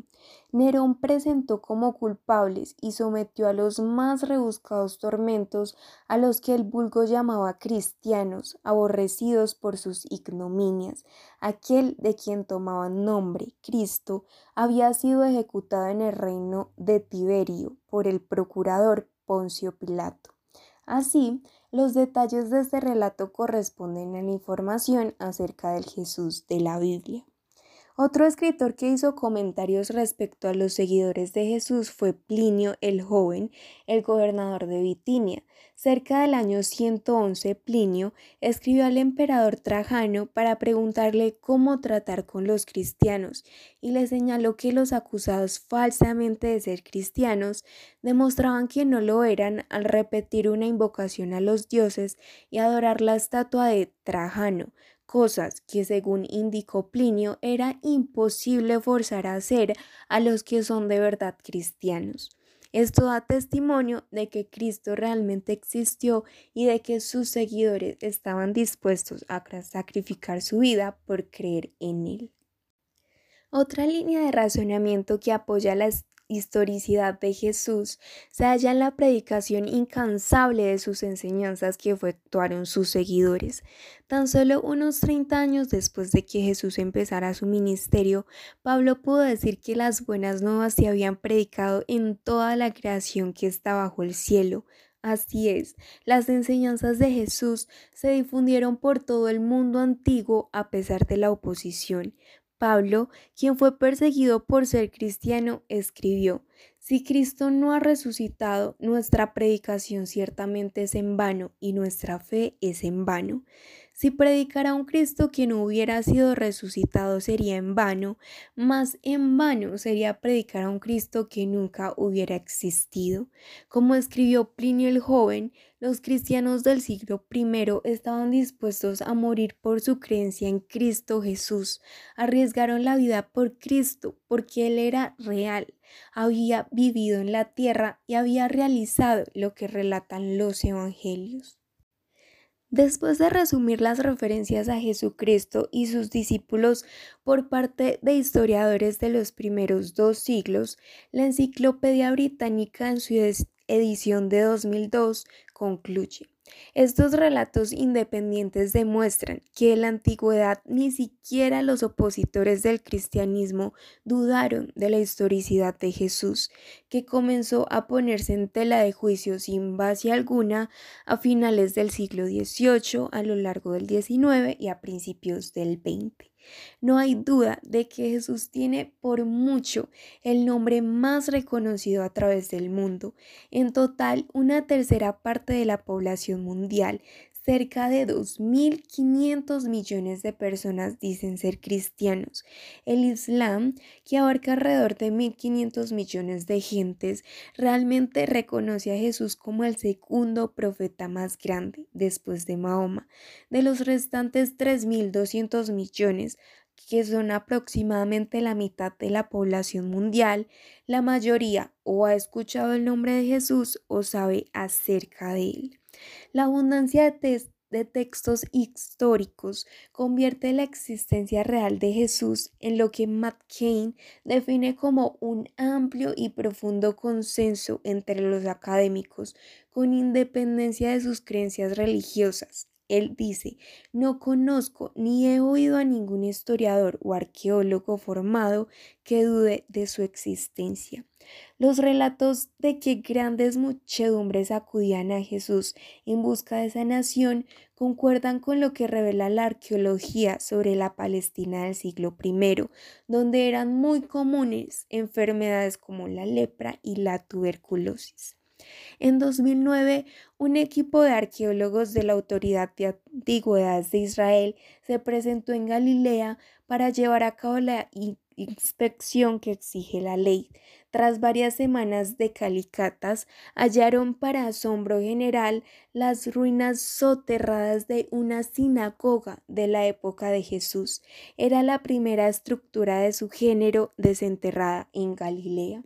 Nerón presentó como culpables y sometió a los más rebuscados tormentos a los que el vulgo llamaba cristianos, aborrecidos por sus ignominias. Aquel de quien tomaban nombre, Cristo, había sido ejecutado en el reino de Tiberio por el procurador Poncio Pilato. Así, los detalles de este relato corresponden a la información acerca del Jesús de la Biblia. Otro escritor que hizo comentarios respecto a los seguidores de Jesús fue Plinio el Joven, el gobernador de Bitinia. Cerca del año 111, Plinio escribió al emperador Trajano para preguntarle cómo tratar con los cristianos y le señaló que los acusados falsamente de ser cristianos demostraban que no lo eran al repetir una invocación a los dioses y adorar la estatua de Trajano cosas que según indicó Plinio era imposible forzar a hacer a los que son de verdad cristianos. Esto da testimonio de que Cristo realmente existió y de que sus seguidores estaban dispuestos a sacrificar su vida por creer en Él. Otra línea de razonamiento que apoya la historicidad de Jesús se halla en la predicación incansable de sus enseñanzas que efectuaron sus seguidores. Tan solo unos 30 años después de que Jesús empezara su ministerio, Pablo pudo decir que las buenas nuevas se habían predicado en toda la creación que está bajo el cielo. Así es, las enseñanzas de Jesús se difundieron por todo el mundo antiguo a pesar de la oposición. Pablo, quien fue perseguido por ser cristiano, escribió, Si Cristo no ha resucitado, nuestra predicación ciertamente es en vano y nuestra fe es en vano. Si predicara un Cristo que no hubiera sido resucitado sería en vano, más en vano sería predicar a un Cristo que nunca hubiera existido. Como escribió Plinio el joven, los cristianos del siglo I estaban dispuestos a morir por su creencia en Cristo Jesús. Arriesgaron la vida por Cristo porque Él era real, había vivido en la tierra y había realizado lo que relatan los evangelios. Después de resumir las referencias a Jesucristo y sus discípulos por parte de historiadores de los primeros dos siglos, la Enciclopedia Británica en su edición de 2002 concluye. Estos relatos independientes demuestran que en la antigüedad ni siquiera los opositores del cristianismo dudaron de la historicidad de Jesús, que comenzó a ponerse en tela de juicio sin base alguna a finales del siglo XVIII, a lo largo del XIX y a principios del XX. No hay duda de que Jesús tiene por mucho el nombre más reconocido a través del mundo. En total, una tercera parte de la población mundial cerca de 2.500 millones de personas dicen ser cristianos. El Islam, que abarca alrededor de 1.500 millones de gentes, realmente reconoce a Jesús como el segundo profeta más grande después de Mahoma. De los restantes 3.200 millones, que son aproximadamente la mitad de la población mundial, la mayoría o ha escuchado el nombre de Jesús o sabe acerca de él. La abundancia de, textos históricos convierte la existencia real de Jesús en lo que Matt Cain define como un amplio y profundo consenso entre los académicos, con independencia de sus creencias religiosas. Él dice, no conozco ni he oído a ningún historiador o arqueólogo formado que dude de su existencia. Los relatos de que grandes muchedumbres acudían a Jesús en busca de sanación concuerdan con lo que revela la arqueología sobre la Palestina del siglo I, donde eran muy comunes enfermedades como la lepra y la tuberculosis. En 2009, un equipo de arqueólogos de la Autoridad de Antigüedades de Israel se presentó en Galilea para llevar a cabo la inspección que exige la ley. Tras varias semanas de calicatas, hallaron para asombro general las ruinas soterradas de una sinagoga de la época de Jesús. Era la primera estructura de su género desenterrada en Galilea.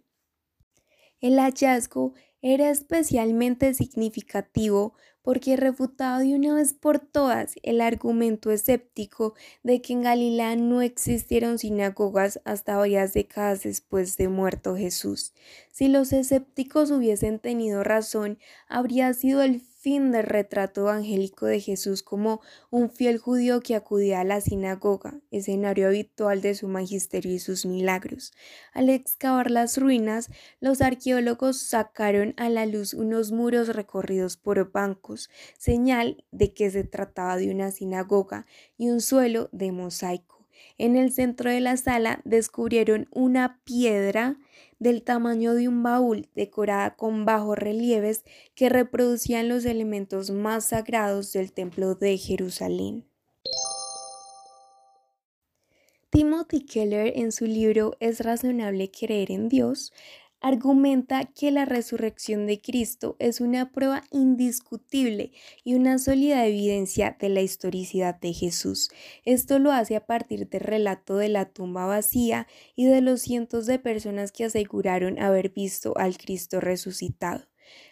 El hallazgo era especialmente significativo porque refutaba de una vez por todas el argumento escéptico de que en Galilea no existieron sinagogas hasta varias décadas después de muerto Jesús. Si los escépticos hubiesen tenido razón, habría sido el fin del retrato evangélico de Jesús como un fiel judío que acudía a la sinagoga, escenario habitual de su magisterio y sus milagros. Al excavar las ruinas, los arqueólogos sacaron a la luz unos muros recorridos por bancos, señal de que se trataba de una sinagoga, y un suelo de mosaico. En el centro de la sala descubrieron una piedra del tamaño de un baúl decorada con bajos relieves que reproducían los elementos más sagrados del templo de Jerusalén. Timothy Keller en su libro Es razonable creer en Dios argumenta que la resurrección de Cristo es una prueba indiscutible y una sólida evidencia de la historicidad de Jesús. Esto lo hace a partir del relato de la tumba vacía y de los cientos de personas que aseguraron haber visto al Cristo resucitado.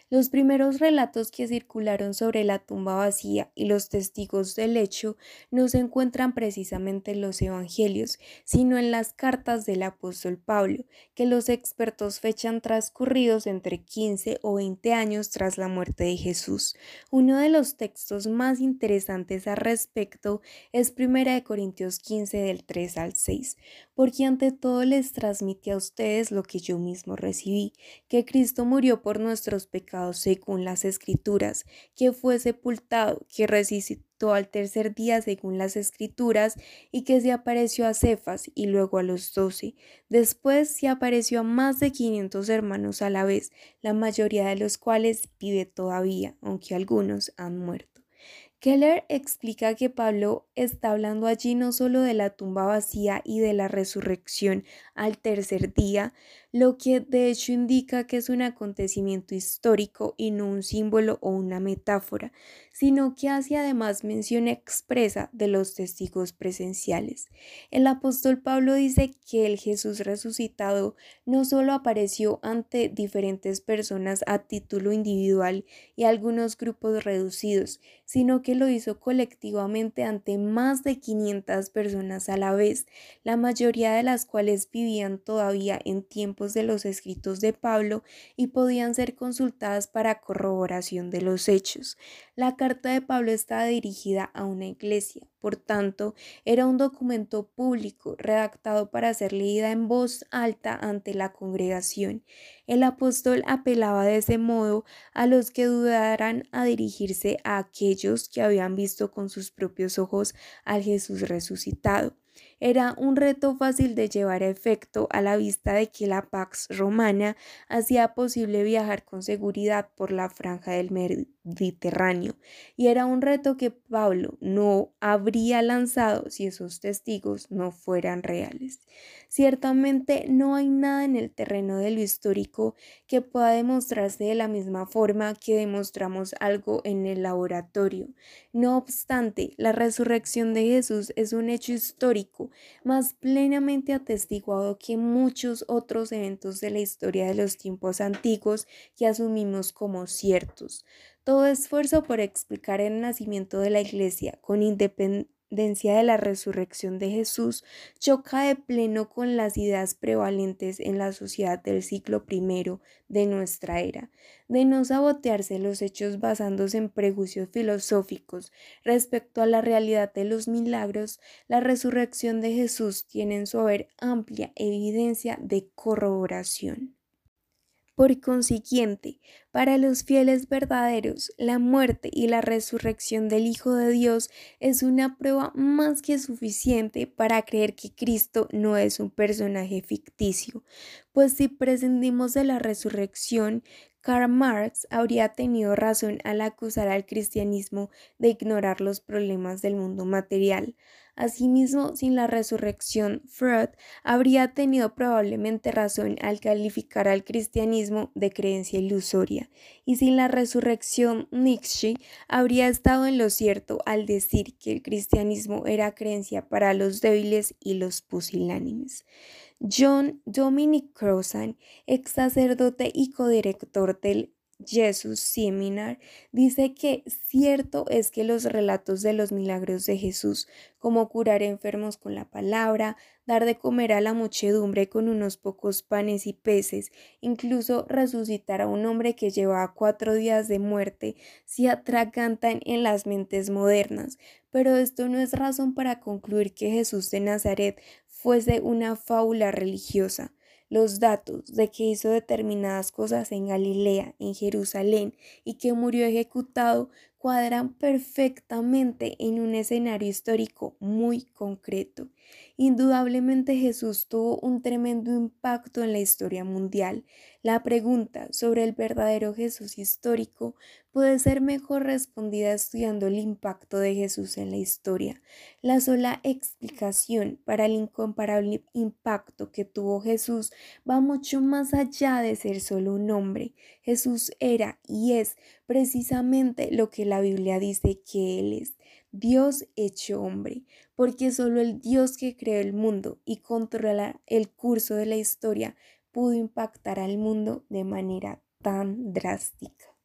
Los primeros relatos que circularon sobre la tumba vacía y los testigos del hecho no se encuentran precisamente en los evangelios, sino en las cartas del apóstol Pablo, que los expertos fechan transcurridos entre 15 o 20 años tras la muerte de Jesús. Uno de los textos más interesantes al respecto es 1 Corintios 15 del 3 al 6, porque ante todo les transmite a ustedes lo que yo mismo recibí, que Cristo murió por nuestros pecados según las escrituras, que fue sepultado, que resucitó al tercer día según las escrituras, y que se apareció a Cefas y luego a los doce. Después se apareció a más de quinientos hermanos a la vez, la mayoría de los cuales vive todavía, aunque algunos han muerto. Keller explica que Pablo está hablando allí no solo de la tumba vacía y de la resurrección al tercer día, lo que de hecho indica que es un acontecimiento histórico y no un símbolo o una metáfora, sino que hace además mención expresa de los testigos presenciales. El apóstol Pablo dice que el Jesús resucitado no solo apareció ante diferentes personas a título individual y algunos grupos reducidos, sino que lo hizo colectivamente ante más de 500 personas a la vez, la mayoría de las cuales vivían todavía en tiempos de los escritos de Pablo y podían ser consultadas para corroboración de los hechos. La carta de Pablo estaba dirigida a una iglesia, por tanto, era un documento público redactado para ser leída en voz alta ante la congregación. El apóstol apelaba de ese modo a los que dudaran a dirigirse a aquellos que habían visto con sus propios ojos al Jesús resucitado. Era un reto fácil de llevar a efecto a la vista de que la Pax Romana hacía posible viajar con seguridad por la franja del Mediterráneo, y era un reto que Pablo no habría lanzado si esos testigos no fueran reales. Ciertamente no hay nada en el terreno de lo histórico que pueda demostrarse de la misma forma que demostramos algo en el laboratorio. No obstante, la resurrección de Jesús es un hecho histórico más plenamente atestiguado que muchos otros eventos de la historia de los tiempos antiguos que asumimos como ciertos. Todo esfuerzo por explicar el nacimiento de la Iglesia con independencia de la resurrección de Jesús choca de pleno con las ideas prevalentes en la sociedad del siglo I de nuestra era, de no sabotearse los hechos basándose en prejuicios filosóficos respecto a la realidad de los milagros, la resurrección de Jesús tiene en su haber amplia evidencia de corroboración. Por consiguiente, para los fieles verdaderos, la muerte y la resurrección del Hijo de Dios es una prueba más que suficiente para creer que Cristo no es un personaje ficticio, pues si prescindimos de la resurrección, Karl Marx habría tenido razón al acusar al cristianismo de ignorar los problemas del mundo material. Asimismo, sin la resurrección, Freud habría tenido probablemente razón al calificar al cristianismo de creencia ilusoria, y sin la resurrección, Nietzsche habría estado en lo cierto al decir que el cristianismo era creencia para los débiles y los pusilánimes. John Dominic Crossan, ex sacerdote y codirector del Jesus Seminar dice que cierto es que los relatos de los milagros de Jesús, como curar enfermos con la palabra, dar de comer a la muchedumbre con unos pocos panes y peces, incluso resucitar a un hombre que llevaba cuatro días de muerte, se atragantan en las mentes modernas. Pero esto no es razón para concluir que Jesús de Nazaret fuese una fábula religiosa. Los datos de que hizo determinadas cosas en Galilea, en Jerusalén y que murió ejecutado cuadran perfectamente en un escenario histórico muy concreto. Indudablemente Jesús tuvo un tremendo impacto en la historia mundial. La pregunta sobre el verdadero Jesús histórico puede ser mejor respondida estudiando el impacto de Jesús en la historia. La sola explicación para el incomparable impacto que tuvo Jesús va mucho más allá de ser solo un hombre. Jesús era y es precisamente lo que la Biblia dice que Él es, Dios hecho hombre, porque solo el Dios que creó el mundo y controla el curso de la historia pudo impactar al mundo de manera tan drástica.